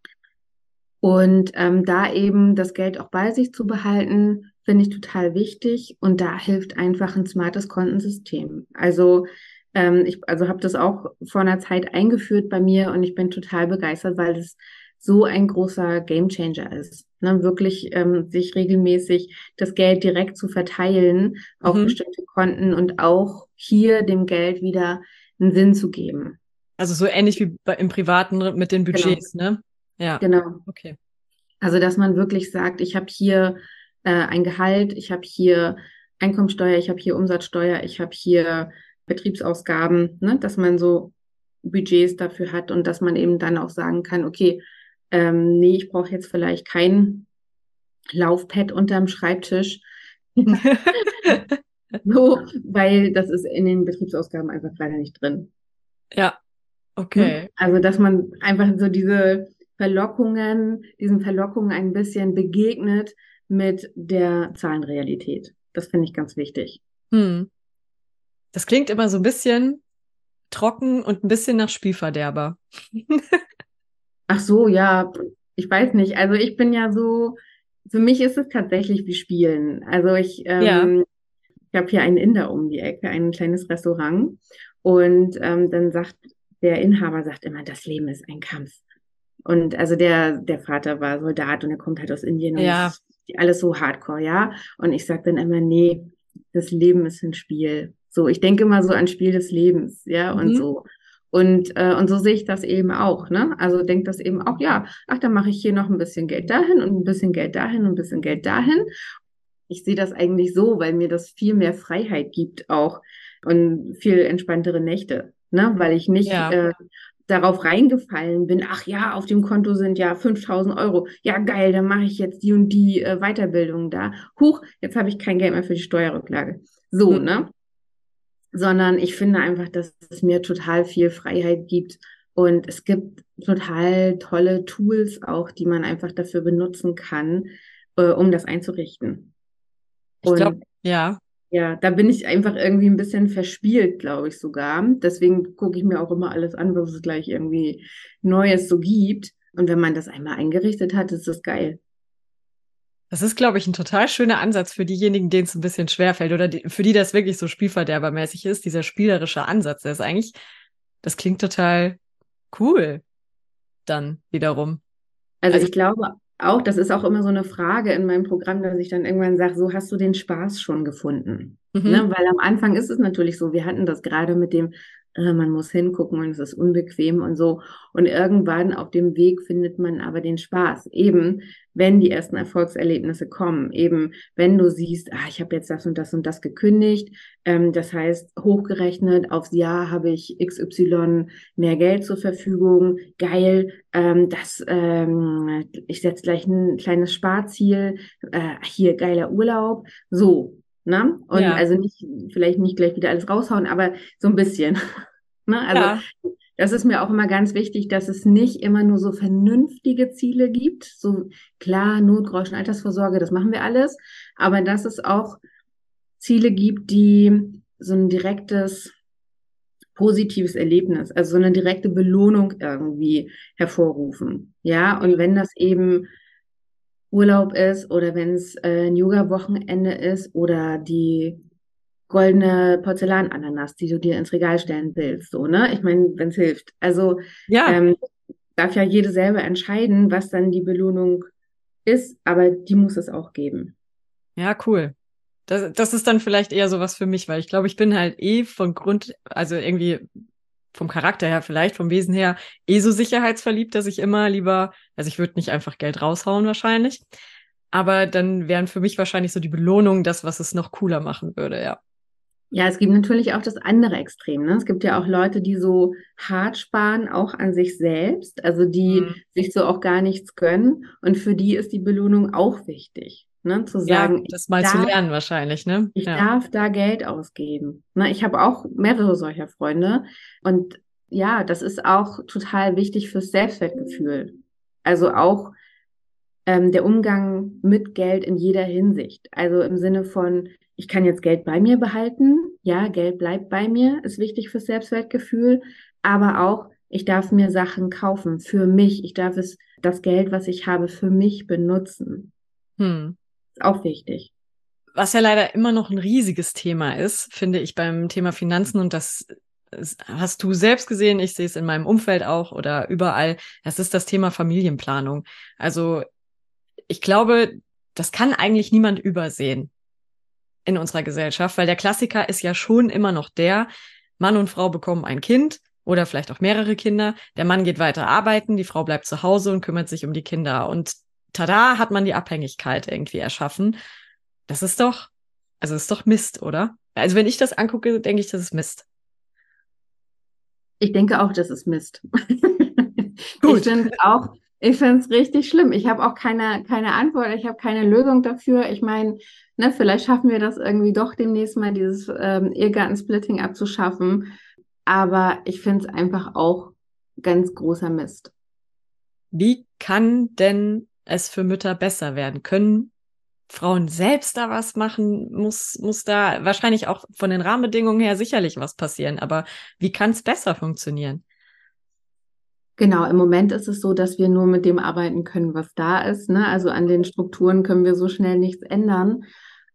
Und ähm, da eben das Geld auch bei sich zu behalten, finde ich total wichtig. Und da hilft einfach ein smartes Kontensystem. Also ähm, ich also habe das auch vor einer Zeit eingeführt bei mir und ich bin total begeistert, weil es so ein großer Gamechanger ist. Ne, wirklich ähm, sich regelmäßig das Geld direkt zu verteilen auf mhm. bestimmte Konten und auch hier dem Geld wieder einen Sinn zu geben. Also so ähnlich wie bei, im Privaten mit den genau. Budgets, genau. ne? Ja. Genau. Okay. Also, dass man wirklich sagt, ich habe hier äh, ein Gehalt, ich habe hier Einkommensteuer, ich habe hier Umsatzsteuer, ich habe hier Betriebsausgaben, ne? dass man so Budgets dafür hat und dass man eben dann auch sagen kann, okay, ähm, nee, ich brauche jetzt vielleicht kein Laufpad unterm Schreibtisch. so, weil das ist in den Betriebsausgaben einfach leider nicht drin. Ja, okay. Also, dass man einfach so diese Verlockungen, diesen Verlockungen ein bisschen begegnet mit der Zahlenrealität. Das finde ich ganz wichtig. Hm. Das klingt immer so ein bisschen trocken und ein bisschen nach Spielverderber. Ach so, ja, ich weiß nicht. Also ich bin ja so, für mich ist es tatsächlich wie Spielen. Also ich, ähm, ja. ich habe hier einen Inder um die Ecke, ein kleines Restaurant. Und ähm, dann sagt der Inhaber sagt immer, das Leben ist ein Kampf. Und also der, der Vater war Soldat und er kommt halt aus Indien und ja. alles so hardcore, ja. Und ich sage dann immer, nee, das Leben ist ein Spiel. So, ich denke immer so an Spiel des Lebens, ja, mhm. und so. Und, äh, und so sehe ich das eben auch, ne? Also denkt das eben auch, ja, ach, dann mache ich hier noch ein bisschen Geld dahin und ein bisschen Geld dahin und ein bisschen Geld dahin. Ich sehe das eigentlich so, weil mir das viel mehr Freiheit gibt auch und viel entspanntere Nächte, ne? Weil ich nicht ja. äh, darauf reingefallen bin, ach ja, auf dem Konto sind ja 5000 Euro. Ja, geil, dann mache ich jetzt die und die äh, Weiterbildung da. Huch, jetzt habe ich kein Geld mehr für die Steuerrücklage. So, mhm. ne? Sondern ich finde einfach, dass es mir total viel Freiheit gibt. Und es gibt total tolle Tools auch, die man einfach dafür benutzen kann, äh, um das einzurichten. Ich glaube, ja. Ja, da bin ich einfach irgendwie ein bisschen verspielt, glaube ich sogar. Deswegen gucke ich mir auch immer alles an, was es gleich irgendwie Neues so gibt. Und wenn man das einmal eingerichtet hat, ist das geil. Das ist, glaube ich, ein total schöner Ansatz für diejenigen, denen es ein bisschen schwerfällt oder die, für die das wirklich so spielverderbermäßig ist, dieser spielerische Ansatz. Der ist eigentlich, das klingt total cool. Dann wiederum. Also, also ich glaube auch, das ist auch immer so eine Frage in meinem Programm, dass ich dann irgendwann sage, so hast du den Spaß schon gefunden. Mhm. Ne? Weil am Anfang ist es natürlich so, wir hatten das gerade mit dem, äh, man muss hingucken und es ist unbequem und so. Und irgendwann auf dem Weg findet man aber den Spaß. Eben, wenn die ersten Erfolgserlebnisse kommen. Eben, wenn du siehst, ah, ich habe jetzt das und das und das gekündigt. Ähm, das heißt, hochgerechnet aufs Jahr habe ich XY mehr Geld zur Verfügung. Geil, ähm, das, ähm, ich setze gleich ein kleines Sparziel. Äh, hier, geiler Urlaub. So, Ne? Und ja. also nicht, vielleicht nicht gleich wieder alles raushauen, aber so ein bisschen. ne? Also ja. das ist mir auch immer ganz wichtig, dass es nicht immer nur so vernünftige Ziele gibt. So klar, Notgroschen, Altersvorsorge, das machen wir alles, aber dass es auch Ziele gibt, die so ein direktes positives Erlebnis, also so eine direkte Belohnung irgendwie hervorrufen. Ja, und wenn das eben Urlaub ist oder wenn es äh, ein Yoga-Wochenende ist oder die goldene Porzellanananas, die du dir ins Regal stellen willst, so, ne? Ich meine, wenn es hilft. Also ja. ähm, darf ja jede selber entscheiden, was dann die Belohnung ist, aber die muss es auch geben. Ja, cool. Das, das ist dann vielleicht eher sowas für mich, weil ich glaube, ich bin halt eh von Grund, also irgendwie vom Charakter her vielleicht, vom Wesen her, eh so sicherheitsverliebt, dass ich immer lieber, also ich würde nicht einfach Geld raushauen wahrscheinlich. Aber dann wären für mich wahrscheinlich so die Belohnungen das, was es noch cooler machen würde, ja. Ja, es gibt natürlich auch das andere Extrem. Ne? Es gibt ja auch Leute, die so hart sparen, auch an sich selbst, also die mhm. sich so auch gar nichts gönnen. Und für die ist die Belohnung auch wichtig. Ne? Zu sagen, ja, das mal darf, zu lernen wahrscheinlich, ne? Ich ja. darf da Geld ausgeben. Ne? Ich habe auch mehrere solcher Freunde. Und ja, das ist auch total wichtig fürs Selbstwertgefühl. Also auch ähm, der Umgang mit Geld in jeder Hinsicht. Also im Sinne von, ich kann jetzt Geld bei mir behalten. Ja, Geld bleibt bei mir, ist wichtig fürs Selbstwertgefühl. Aber auch, ich darf mir Sachen kaufen für mich. Ich darf es, das Geld, was ich habe, für mich benutzen. Hm. Auch wichtig. Was ja leider immer noch ein riesiges Thema ist, finde ich beim Thema Finanzen. Und das hast du selbst gesehen, ich sehe es in meinem Umfeld auch oder überall, das ist das Thema Familienplanung. Also ich glaube, das kann eigentlich niemand übersehen in unserer Gesellschaft, weil der Klassiker ist ja schon immer noch der, Mann und Frau bekommen ein Kind oder vielleicht auch mehrere Kinder, der Mann geht weiter arbeiten, die Frau bleibt zu Hause und kümmert sich um die Kinder. Und tada, hat man die Abhängigkeit irgendwie erschaffen. Das ist doch, also ist doch Mist, oder? Also wenn ich das angucke, denke ich, das ist Mist. Ich denke auch, das ist Mist. Gut. Ich finde auch, ich finde es richtig schlimm. Ich habe auch keine, keine Antwort, ich habe keine Lösung dafür. Ich meine, ne, vielleicht schaffen wir das irgendwie doch demnächst mal, dieses ähm, Ehegattensplitting abzuschaffen. Aber ich finde es einfach auch ganz großer Mist. Wie kann denn es für Mütter besser werden? Können Frauen selbst da was machen? Muss, muss da wahrscheinlich auch von den Rahmenbedingungen her sicherlich was passieren. Aber wie kann es besser funktionieren? Genau, im Moment ist es so, dass wir nur mit dem arbeiten können, was da ist. Ne? Also an den Strukturen können wir so schnell nichts ändern.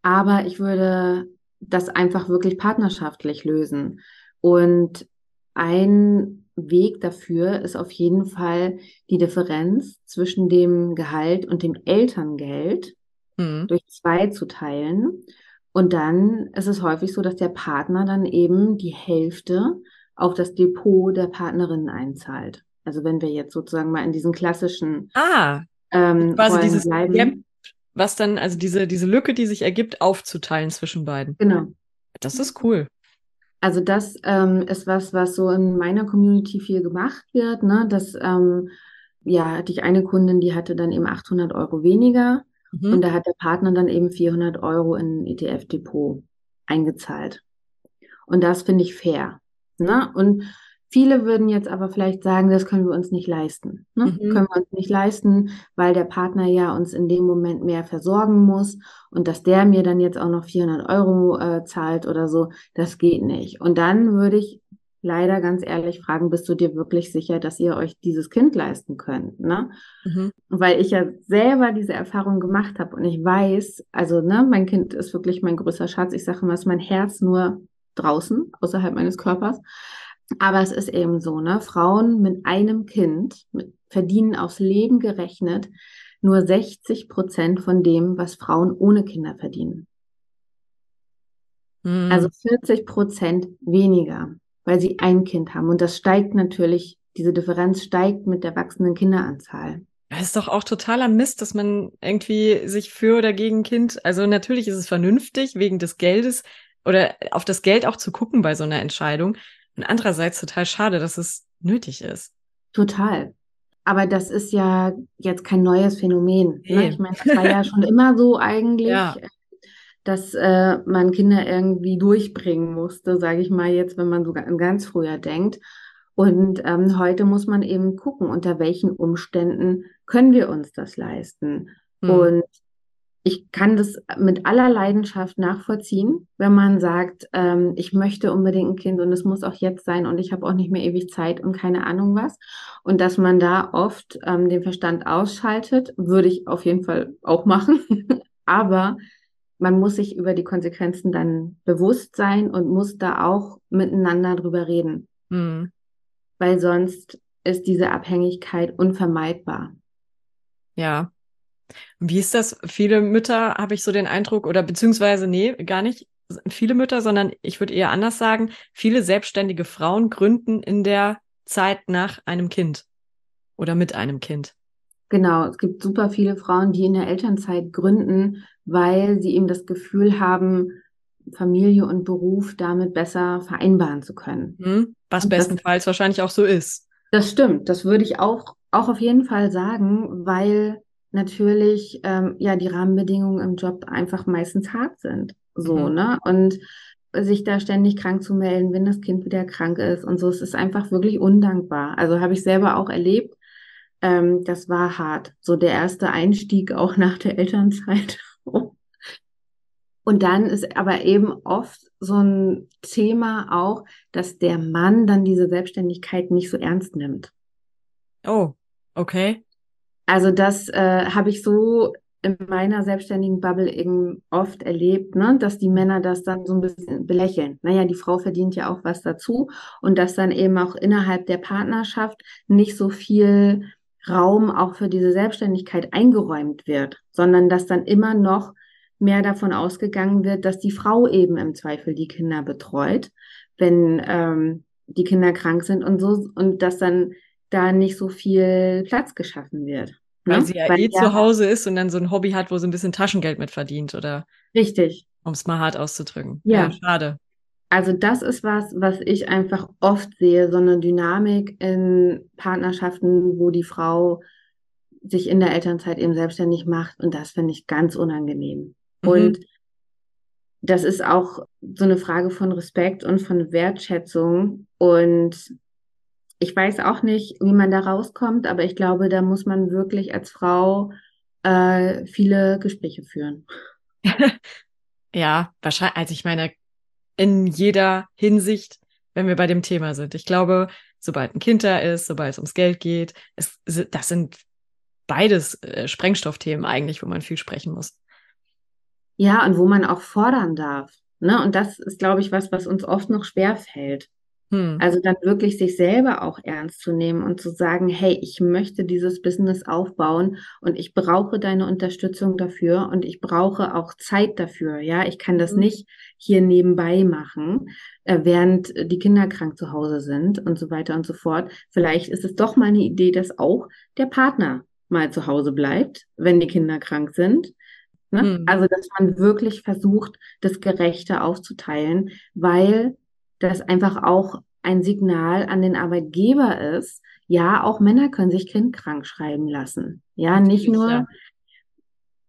Aber ich würde das einfach wirklich partnerschaftlich lösen. Und ein Weg dafür ist auf jeden Fall die Differenz zwischen dem Gehalt und dem Elterngeld mhm. durch zwei zu teilen. Und dann ist es häufig so, dass der Partner dann eben die Hälfte auf das Depot der Partnerin einzahlt. Also wenn wir jetzt sozusagen mal in diesen klassischen ah, ähm, quasi Rollen dieses bleiben. Gap, was dann, also diese, diese Lücke, die sich ergibt, aufzuteilen zwischen beiden. Genau. Das ist cool. Also das ähm, ist was, was so in meiner Community viel gemacht wird. Ne? Das, ähm, ja, hatte ich eine Kundin, die hatte dann eben 800 Euro weniger mhm. und da hat der Partner dann eben 400 Euro in ein ETF-Depot eingezahlt. Und das finde ich fair. Ne? Und Viele würden jetzt aber vielleicht sagen, das können wir uns nicht leisten. Ne? Mhm. Können wir uns nicht leisten, weil der Partner ja uns in dem Moment mehr versorgen muss und dass der mir dann jetzt auch noch 400 Euro äh, zahlt oder so, das geht nicht. Und dann würde ich leider ganz ehrlich fragen, bist du dir wirklich sicher, dass ihr euch dieses Kind leisten könnt? Ne? Mhm. Weil ich ja selber diese Erfahrung gemacht habe und ich weiß, also ne, mein Kind ist wirklich mein größter Schatz. Ich sage immer, ist mein Herz nur draußen, außerhalb meines Körpers. Aber es ist eben so, ne? Frauen mit einem Kind verdienen aufs Leben gerechnet nur 60 Prozent von dem, was Frauen ohne Kinder verdienen. Mhm. Also 40 Prozent weniger, weil sie ein Kind haben. Und das steigt natürlich, diese Differenz steigt mit der wachsenden Kinderanzahl. Das ist doch auch totaler Mist, dass man irgendwie sich für oder gegen Kind, also natürlich ist es vernünftig, wegen des Geldes oder auf das Geld auch zu gucken bei so einer Entscheidung. Und andererseits total schade, dass es nötig ist. Total. Aber das ist ja jetzt kein neues Phänomen. Ne? Ich meine, das war ja schon immer so eigentlich, ja. dass äh, man Kinder irgendwie durchbringen musste, sage ich mal jetzt, wenn man sogar an ganz früher denkt. Und ähm, heute muss man eben gucken, unter welchen Umständen können wir uns das leisten. Hm. Und ich kann das mit aller Leidenschaft nachvollziehen, wenn man sagt, ähm, ich möchte unbedingt ein Kind und es muss auch jetzt sein und ich habe auch nicht mehr ewig Zeit und keine Ahnung was. Und dass man da oft ähm, den Verstand ausschaltet, würde ich auf jeden Fall auch machen. Aber man muss sich über die Konsequenzen dann bewusst sein und muss da auch miteinander drüber reden. Mhm. Weil sonst ist diese Abhängigkeit unvermeidbar. Ja, wie ist das? Viele Mütter, habe ich so den Eindruck, oder beziehungsweise, nee, gar nicht. viele Mütter, sondern ich würde eher anders sagen, viele selbstständige Frauen gründen in der Zeit nach einem Kind oder mit einem Kind. Genau, es gibt super viele Frauen, die in der Elternzeit gründen, weil sie eben das Gefühl haben, Familie und Beruf damit besser vereinbaren zu können. Hm, was bestenfalls wahrscheinlich auch so ist. Das stimmt, das würde ich auch, auch auf jeden Fall sagen, weil natürlich ähm, ja die Rahmenbedingungen im Job einfach meistens hart sind. So, mhm. ne? Und sich da ständig krank zu melden, wenn das Kind wieder krank ist und so, es ist einfach wirklich undankbar. Also habe ich selber auch erlebt, ähm, das war hart. So der erste Einstieg auch nach der Elternzeit. Und dann ist aber eben oft so ein Thema auch, dass der Mann dann diese Selbstständigkeit nicht so ernst nimmt. Oh, okay. Also das äh, habe ich so in meiner selbstständigen Bubble eben oft erlebt, ne, dass die Männer das dann so ein bisschen belächeln. Naja, die Frau verdient ja auch was dazu und dass dann eben auch innerhalb der Partnerschaft nicht so viel Raum auch für diese Selbstständigkeit eingeräumt wird, sondern dass dann immer noch mehr davon ausgegangen wird, dass die Frau eben im Zweifel die Kinder betreut, wenn ähm, die Kinder krank sind und so und dass dann da nicht so viel Platz geschaffen wird. Ne? Weil sie ja Weil eh zu Hause ist und dann so ein Hobby hat, wo sie ein bisschen Taschengeld mit verdient, oder? Richtig. Um es mal hart auszudrücken. Ja. ja, schade. Also das ist was, was ich einfach oft sehe, so eine Dynamik in Partnerschaften, wo die Frau sich in der Elternzeit eben selbstständig macht und das finde ich ganz unangenehm. Mhm. Und das ist auch so eine Frage von Respekt und von Wertschätzung. Und ich weiß auch nicht, wie man da rauskommt, aber ich glaube, da muss man wirklich als Frau äh, viele Gespräche führen. ja, wahrscheinlich, also ich meine, in jeder Hinsicht, wenn wir bei dem Thema sind. Ich glaube, sobald ein Kind da ist, sobald es ums Geld geht, es, das sind beides äh, Sprengstoffthemen eigentlich, wo man viel sprechen muss. Ja, und wo man auch fordern darf. Ne? Und das ist, glaube ich, was, was uns oft noch schwer fällt. Hm. Also dann wirklich sich selber auch ernst zu nehmen und zu sagen, hey, ich möchte dieses Business aufbauen und ich brauche deine Unterstützung dafür und ich brauche auch Zeit dafür. Ja, ich kann das mhm. nicht hier nebenbei machen, äh, während die Kinder krank zu Hause sind und so weiter und so fort. Vielleicht ist es doch mal eine Idee, dass auch der Partner mal zu Hause bleibt, wenn die Kinder krank sind Ne? Mhm. Also, dass man wirklich versucht, das gerechter aufzuteilen, weil das einfach auch ein Signal an den Arbeitgeber ist. Ja, auch Männer können sich kindkrank schreiben lassen. Ja, Natürlich, nicht nur ja.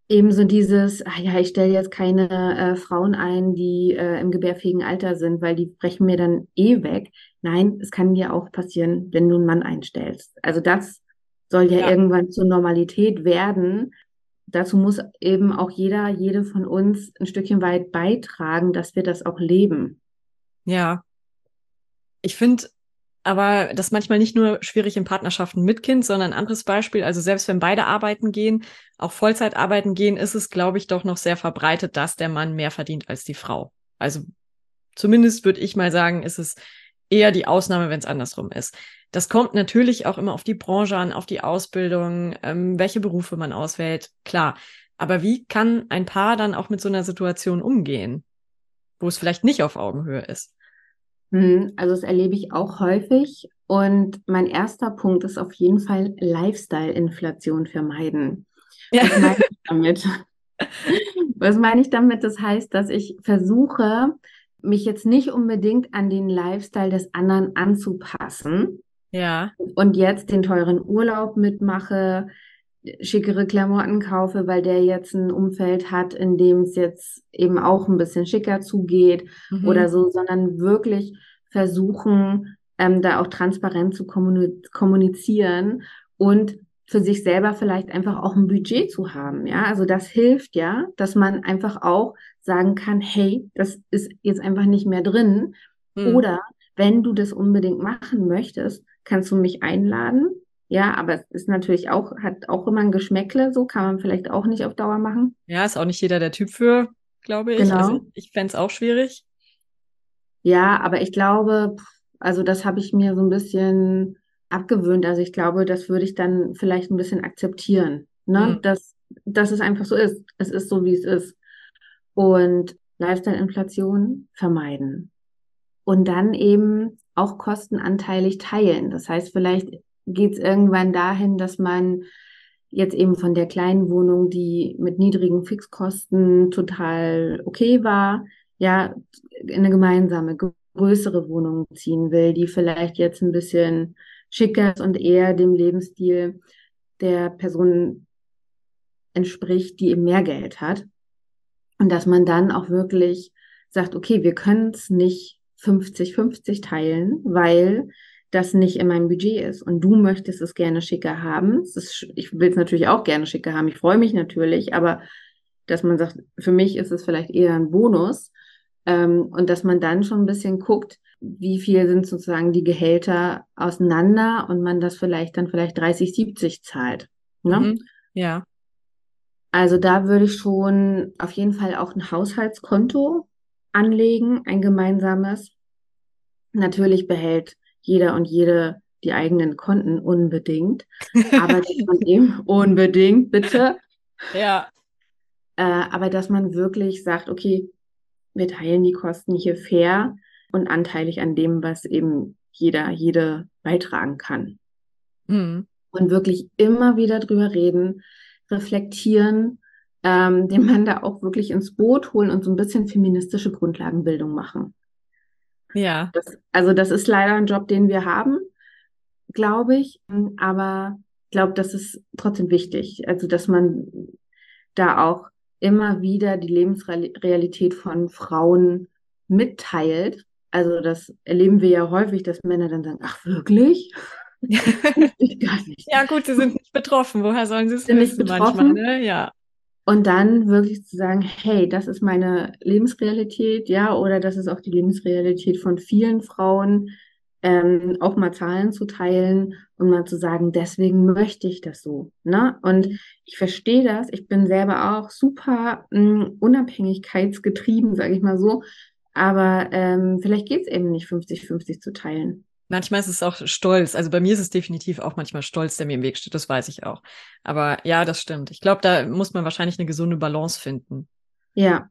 ebenso dieses, ach ja, ich stelle jetzt keine äh, Frauen ein, die äh, im gebärfähigen Alter sind, weil die brechen mir dann eh weg. Nein, es kann dir auch passieren, wenn du einen Mann einstellst. Also das soll ja, ja. irgendwann zur Normalität werden dazu muss eben auch jeder, jede von uns ein Stückchen weit beitragen, dass wir das auch leben. Ja. Ich finde aber das manchmal nicht nur schwierig in Partnerschaften mit Kind, sondern ein anderes Beispiel. Also selbst wenn beide arbeiten gehen, auch Vollzeit arbeiten gehen, ist es, glaube ich, doch noch sehr verbreitet, dass der Mann mehr verdient als die Frau. Also zumindest würde ich mal sagen, ist es eher die Ausnahme, wenn es andersrum ist. Das kommt natürlich auch immer auf die Branche an, auf die Ausbildung, ähm, welche Berufe man auswählt, klar. Aber wie kann ein Paar dann auch mit so einer Situation umgehen, wo es vielleicht nicht auf Augenhöhe ist? Hm, also das erlebe ich auch häufig. Und mein erster Punkt ist auf jeden Fall Lifestyle-Inflation vermeiden. Ja. Was meine ich damit? Was meine ich damit? Das heißt, dass ich versuche, mich jetzt nicht unbedingt an den Lifestyle des anderen anzupassen. Ja. Und jetzt den teuren Urlaub mitmache, schickere Klamotten kaufe, weil der jetzt ein Umfeld hat, in dem es jetzt eben auch ein bisschen schicker zugeht mhm. oder so, sondern wirklich versuchen, ähm, da auch transparent zu kommunizieren und für sich selber vielleicht einfach auch ein Budget zu haben. Ja, also das hilft ja, dass man einfach auch sagen kann, hey, das ist jetzt einfach nicht mehr drin. Mhm. Oder wenn du das unbedingt machen möchtest, kannst du mich einladen. Ja, aber es ist natürlich auch, hat auch immer ein Geschmäckle, so kann man vielleicht auch nicht auf Dauer machen. Ja, ist auch nicht jeder der Typ für, glaube ich. Genau. Also ich fände es auch schwierig. Ja, aber ich glaube, also das habe ich mir so ein bisschen abgewöhnt. Also ich glaube, das würde ich dann vielleicht ein bisschen akzeptieren, ne? Mhm. Dass, dass es einfach so ist. Es ist so, wie es ist. Und Lifestyle-Inflation vermeiden. Und dann eben auch kostenanteilig teilen. Das heißt, vielleicht geht es irgendwann dahin, dass man jetzt eben von der kleinen Wohnung, die mit niedrigen Fixkosten total okay war, ja, in eine gemeinsame, größere Wohnung ziehen will, die vielleicht jetzt ein bisschen schicker ist und eher dem Lebensstil der Person entspricht, die eben mehr Geld hat. Und dass man dann auch wirklich sagt, okay, wir können es nicht 50-50 teilen, weil das nicht in meinem Budget ist und du möchtest es gerne schicker haben. Ist, ich will es natürlich auch gerne schicker haben. Ich freue mich natürlich, aber dass man sagt, für mich ist es vielleicht eher ein Bonus ähm, und dass man dann schon ein bisschen guckt, wie viel sind sozusagen die Gehälter auseinander und man das vielleicht dann vielleicht 30, 70 zahlt. Ne? Mhm, ja. Also da würde ich schon auf jeden Fall auch ein Haushaltskonto anlegen, ein gemeinsames. Natürlich behält jeder und jede die eigenen Konten unbedingt. Aber dass man eben unbedingt, bitte. Ja. Äh, aber dass man wirklich sagt, okay, wir teilen die Kosten hier fair und anteilig an dem, was eben jeder, jede beitragen kann. Mhm. Und wirklich immer wieder drüber reden, reflektieren, ähm, den Mann da auch wirklich ins Boot holen und so ein bisschen feministische Grundlagenbildung machen. Ja. Das, also das ist leider ein Job, den wir haben, glaube ich. Aber ich glaube, das ist trotzdem wichtig. Also, dass man da auch immer wieder die Lebensrealität von Frauen mitteilt. Also das erleben wir ja häufig, dass Männer dann sagen, ach wirklich? ich gar nicht. Ja gut, sie sind nicht betroffen. Woher sollen sie es wissen manchmal? Ne? Ja. Und dann wirklich zu sagen, hey, das ist meine Lebensrealität, ja, oder das ist auch die Lebensrealität von vielen Frauen, ähm, auch mal Zahlen zu teilen und mal zu sagen, deswegen möchte ich das so. Ne? Und ich verstehe das. Ich bin selber auch super mh, hm, unabhängigkeitsgetrieben, sage ich mal so. Aber ähm, vielleicht geht es eben nicht 50-50 zu teilen. Manchmal ist es auch Stolz. Also bei mir ist es definitiv auch manchmal Stolz, der mir im Weg steht. Das weiß ich auch. Aber ja, das stimmt. Ich glaube, da muss man wahrscheinlich eine gesunde Balance finden. Ja,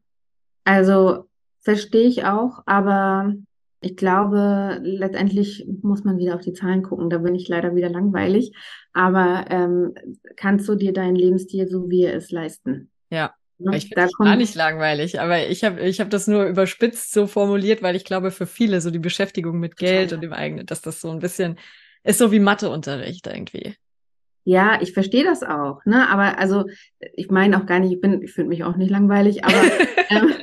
also verstehe ich auch, aber ich glaube, letztendlich muss man wieder auf die Zahlen gucken. Da bin ich leider wieder langweilig. Aber ähm, kannst du dir deinen Lebensstil so wie er ist leisten? Ja? Ich finde das gar nicht langweilig, aber ich habe ich hab das nur überspitzt so formuliert, weil ich glaube, für viele so die Beschäftigung mit Geld und dem eigenen, dass das so ein bisschen ist so wie Matheunterricht irgendwie. Ja, ich verstehe das auch, ne? Aber also ich meine auch gar nicht, ich bin, ich finde mich auch nicht langweilig, aber, ähm,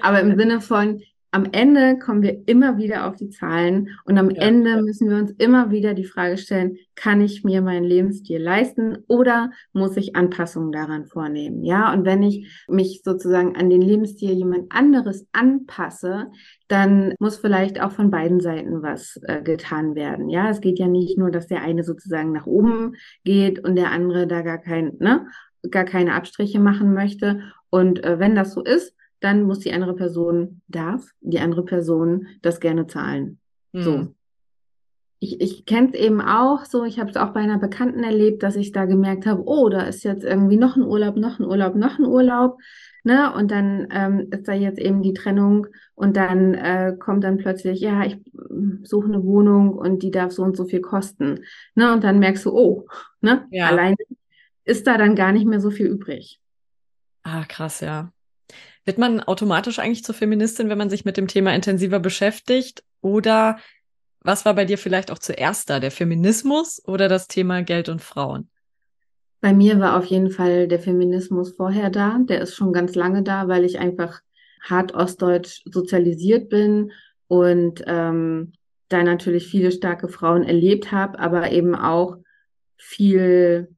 aber im Sinne von, am Ende kommen wir immer wieder auf die Zahlen und am ja. Ende müssen wir uns immer wieder die Frage stellen, kann ich mir meinen Lebensstil leisten oder muss ich Anpassungen daran vornehmen? Ja, und wenn ich mich sozusagen an den Lebensstil jemand anderes anpasse, dann muss vielleicht auch von beiden Seiten was äh, getan werden. Ja, es geht ja nicht nur, dass der eine sozusagen nach oben geht und der andere da gar kein, ne, gar keine Abstriche machen möchte. Und äh, wenn das so ist, dann muss die andere Person, darf die andere Person das gerne zahlen. Mhm. So. Ich, ich kenne es eben auch so, ich habe es auch bei einer Bekannten erlebt, dass ich da gemerkt habe, oh, da ist jetzt irgendwie noch ein Urlaub, noch ein Urlaub, noch ein Urlaub. Ne? Und dann ähm, ist da jetzt eben die Trennung und dann äh, kommt dann plötzlich, ja, ich suche eine Wohnung und die darf so und so viel kosten. Ne? Und dann merkst du, oh, ne? Ja. alleine ist da dann gar nicht mehr so viel übrig. Ah, krass, ja. Wird man automatisch eigentlich zur Feministin, wenn man sich mit dem Thema intensiver beschäftigt? Oder was war bei dir vielleicht auch zuerst da, der Feminismus oder das Thema Geld und Frauen? Bei mir war auf jeden Fall der Feminismus vorher da. Der ist schon ganz lange da, weil ich einfach hart ostdeutsch sozialisiert bin und ähm, da natürlich viele starke Frauen erlebt habe, aber eben auch viel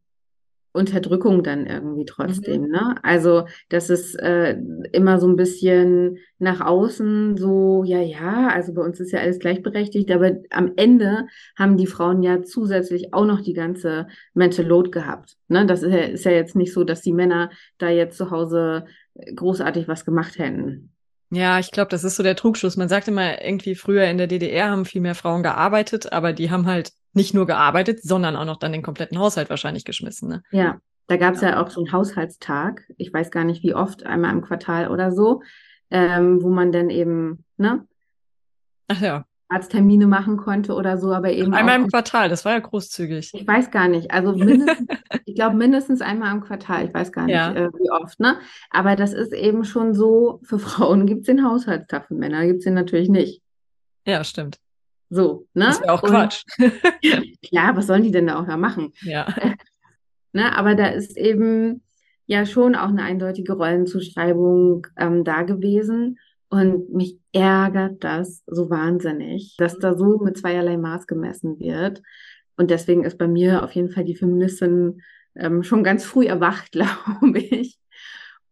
Unterdrückung dann irgendwie trotzdem, mhm. ne? Also, das ist äh, immer so ein bisschen nach außen so, ja, ja, also bei uns ist ja alles gleichberechtigt, aber am Ende haben die Frauen ja zusätzlich auch noch die ganze Mental Load gehabt, ne? Das ist ja, ist ja jetzt nicht so, dass die Männer da jetzt zu Hause großartig was gemacht hätten. Ja, ich glaube, das ist so der Trugschluss. Man sagt immer, irgendwie früher in der DDR haben viel mehr Frauen gearbeitet, aber die haben halt nicht nur gearbeitet, sondern auch noch dann den kompletten Haushalt wahrscheinlich geschmissen. Ne? Ja, da gab es ja. ja. auch so einen Haushaltstag. Ich weiß gar nicht, wie oft, einmal im Quartal oder so. ähm, wo man dann eben, ne? Ach ja. Arzttermine machen konnte oder so, aber eben. Einmal im Quartal, das war ja großzügig. Ich weiß gar nicht. Also mindestens, ich glaube mindestens einmal im Quartal. Ich weiß gar nicht, Ja. äh, wie oft, ne? Aber das ist eben schon so, für Frauen gibt es den Haushaltstag, für Männer gibt es den natürlich nicht. Ja, stimmt. So, ne? Das wäre auch Und Quatsch. Klar, was sollen die denn da auch da machen? Ja. Ne? Aber da ist eben ja schon auch eine eindeutige Rollenzuschreibung ähm, da gewesen. Und mich ärgert das so wahnsinnig, dass da so mit zweierlei Maß gemessen wird. Und deswegen ist bei mir auf jeden Fall die Feministin ähm, schon ganz früh erwacht, glaube ich.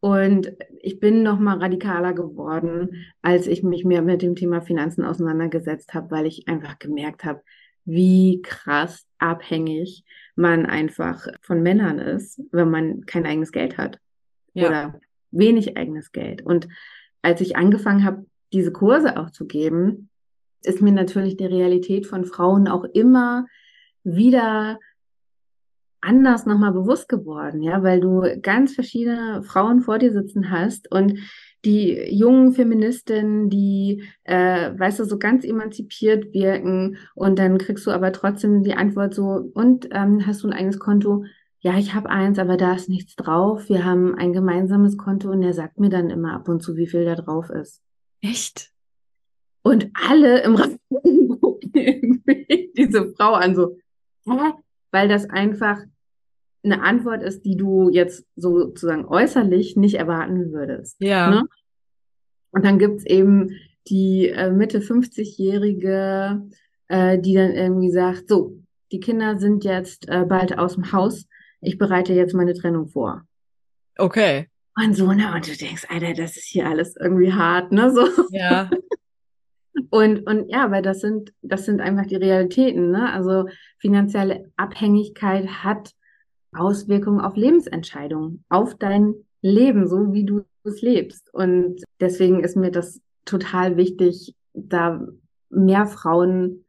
Und ich bin noch mal radikaler geworden, als ich mich mehr mit dem Thema Finanzen auseinandergesetzt habe, weil ich einfach gemerkt habe, wie krass abhängig man einfach von Männern ist, wenn man kein eigenes Geld hat Ja. oder wenig eigenes Geld. Und als ich angefangen habe, diese Kurse auch zu geben, ist mir natürlich die Realität von Frauen auch immer wieder anders nochmal bewusst geworden, ja, weil du ganz verschiedene Frauen vor dir sitzen hast und die jungen Feministinnen, die, äh, weißt du, so ganz emanzipiert wirken und dann kriegst du aber trotzdem die Antwort so, und ähm, hast du ein eigenes Konto? Ja, ich habe eins, aber da ist nichts drauf. Wir haben ein gemeinsames Konto und der sagt mir dann immer ab und zu, wie viel da drauf ist. Echt? Und alle im Raum gucken irgendwie diese Frau an, so, hä? Weil das einfach eine Antwort ist, die du jetzt sozusagen äußerlich nicht erwarten würdest. Ja. Ne? Und dann gibt's eben die äh, Mitte 50-Jährige, äh, die dann irgendwie sagt, so, die Kinder sind jetzt äh, bald aus dem Haus, ich bereite jetzt meine Trennung vor. Okay. Und so, ne, und du denkst, Alter, das ist hier alles irgendwie hart, ne, so. Ja. Und, und ja, weil das sind, das sind einfach die Realitäten, ne? Also finanzielle Abhängigkeit hat Auswirkungen auf Lebensentscheidungen, auf dein Leben, so wie du es lebst. Und deswegen ist mir das total wichtig, da mehr Frauen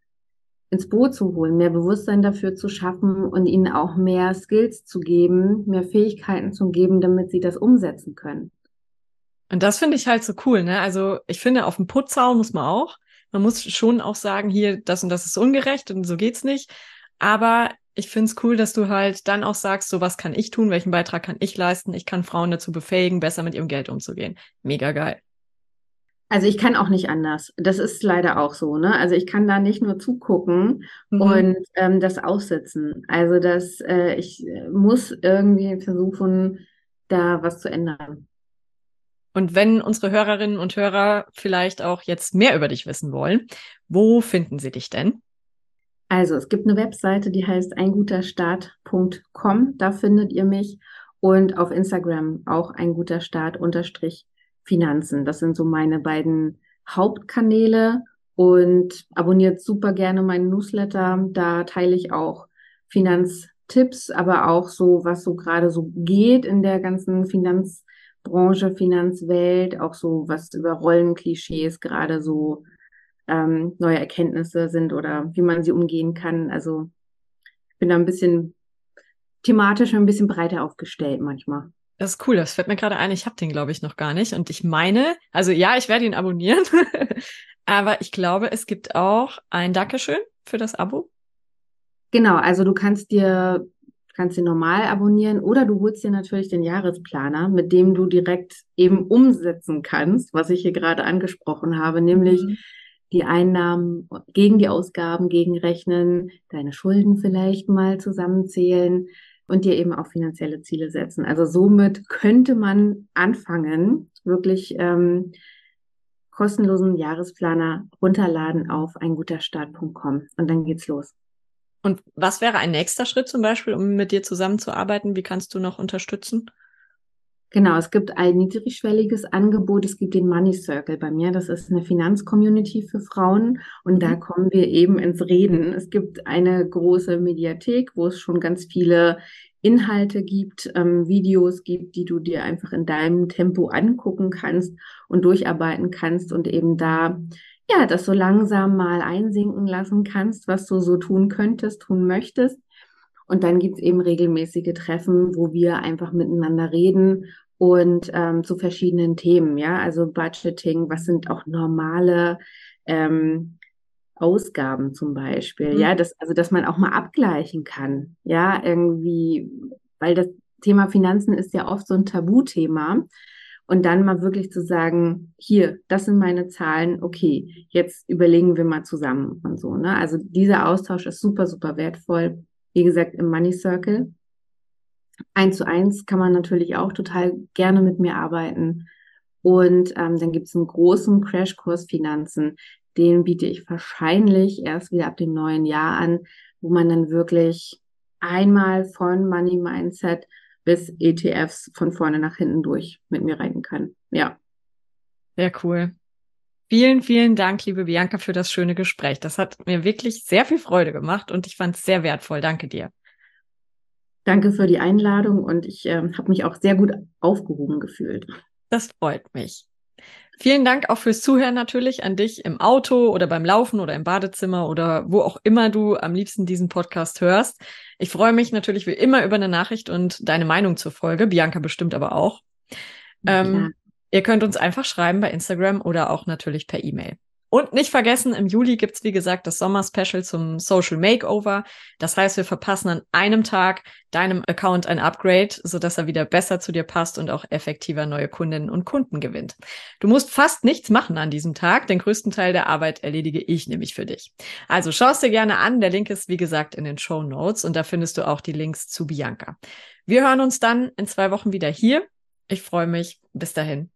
ins Boot zu holen, mehr Bewusstsein dafür zu schaffen und ihnen auch mehr Skills zu geben, mehr Fähigkeiten zu geben, damit sie das umsetzen können. Und das finde ich halt so cool, ne? Also ich finde, auf dem Putz hauen muss man auch. Man muss schon auch sagen, hier, das und das ist ungerecht und so geht's nicht. Aber ich finde es cool, dass du halt dann auch sagst, so was kann ich tun, welchen Beitrag kann ich leisten? Ich kann Frauen dazu befähigen, besser mit ihrem Geld umzugehen. Mega geil. Also ich kann auch nicht anders. Das ist leider auch so, ne? Also ich kann da nicht nur zugucken Mhm. und ähm, das aussitzen. Also das, äh, ich äh, muss irgendwie versuchen, da was zu ändern. Und wenn unsere Hörerinnen und Hörer vielleicht auch jetzt mehr über dich wissen wollen, wo finden sie dich denn? Also es gibt eine Webseite, die heißt einguterstart.com. Da findet ihr mich und auf Instagram auch ein guter Start unterstrich Finanzen. Das sind so meine beiden Hauptkanäle und abonniert super gerne meinen Newsletter. Da teile ich auch Finanztipps, aber auch so, was so gerade so geht in der ganzen Finanzbranche, Finanzwelt, auch so was über Rollenklischees gerade so ähm, neue Erkenntnisse sind oder wie man sie umgehen kann. Also ich bin da ein bisschen thematisch ein bisschen breiter aufgestellt manchmal. Das ist cool, das fällt mir gerade ein. Ich habe den, glaube ich, noch gar nicht. Und ich meine, also ja, ich werde ihn abonnieren. Aber ich glaube, es gibt auch ein Dankeschön für das Abo. Genau, also du kannst dir kannst dir normal abonnieren oder du holst dir natürlich den Jahresplaner, mit dem du direkt eben umsetzen kannst, was ich hier gerade angesprochen habe, nämlich Mhm. die Einnahmen gegen die Ausgaben gegenrechnen, deine Schulden vielleicht mal zusammenzählen und dir eben auch finanzielle Ziele setzen. Also somit könnte man anfangen, wirklich ähm, kostenlosen Jahresplaner runterladen auf einguterstart.com und dann geht's los. Und was wäre ein nächster Schritt zum Beispiel, um mit dir zusammenzuarbeiten? Wie kannst du noch unterstützen? Genau, es gibt ein niedrigschwelliges Angebot. Es gibt den Money Circle bei mir. Das ist eine Finanzcommunity für Frauen und da Mhm. kommen wir eben ins Reden. Es gibt eine große Mediathek, wo es schon ganz viele Inhalte gibt, ähm, Videos gibt, die du dir einfach in deinem Tempo angucken kannst und durcharbeiten kannst und eben da ja, das so langsam mal einsinken lassen kannst, was du so tun könntest, tun möchtest. Und dann gibt's eben regelmäßige Treffen, wo wir einfach miteinander reden und ähm, zu verschiedenen Themen, ja, also Budgeting, was sind auch normale ähm, Ausgaben zum Beispiel, mhm. ja, das, also dass man auch mal abgleichen kann, ja, irgendwie, weil das Thema Finanzen ist ja oft so ein Tabuthema. Und dann mal wirklich zu sagen, hier, das sind meine Zahlen, okay, jetzt überlegen wir mal zusammen und so. Ne? Also dieser Austausch ist super, super wertvoll. Wie gesagt, im Money Circle. Eins zu eins kann man natürlich auch total gerne mit mir arbeiten. Und ähm, dann gibt es einen großen Crashkurs Finanzen, den biete ich wahrscheinlich erst wieder ab dem neuen Jahr an, wo man dann wirklich einmal von Money Mindset bis ETFs von vorne nach hinten durch mit mir reiten kann. Ja. Sehr cool. Vielen, vielen Dank, liebe Bianca, für das schöne Gespräch. Das hat mir wirklich sehr viel Freude gemacht und ich fand es sehr wertvoll. Danke dir. Danke für die Einladung und ich äh, habe mich auch sehr gut aufgehoben gefühlt. Das freut mich. Vielen Dank auch fürs Zuhören natürlich an dich im Auto oder beim Laufen oder im Badezimmer oder wo auch immer du am liebsten diesen Podcast hörst. Ich freue mich natürlich wie immer über eine Nachricht und deine Meinung zur Folge. Bianca bestimmt aber auch. Ja. Ähm, ihr könnt uns einfach schreiben bei Instagram oder auch natürlich per E-Mail. Und nicht vergessen, im Juli gibt's wie gesagt, das Sommer-Special zum Social Makeover. Das heißt, wir verpassen an einem Tag deinem Account ein Upgrade, sodass er wieder besser zu dir passt und auch effektiver neue Kundinnen und Kunden gewinnt. Du musst fast nichts machen an diesem Tag. Den größten Teil der Arbeit erledige ich nämlich für dich. Also schau es dir gerne an. Der Link ist, wie gesagt, in den Show Notes und da findest du auch die Links zu Bianca. Wir hören uns dann in zwei Wochen wieder hier. Ich freue mich. Bis dahin.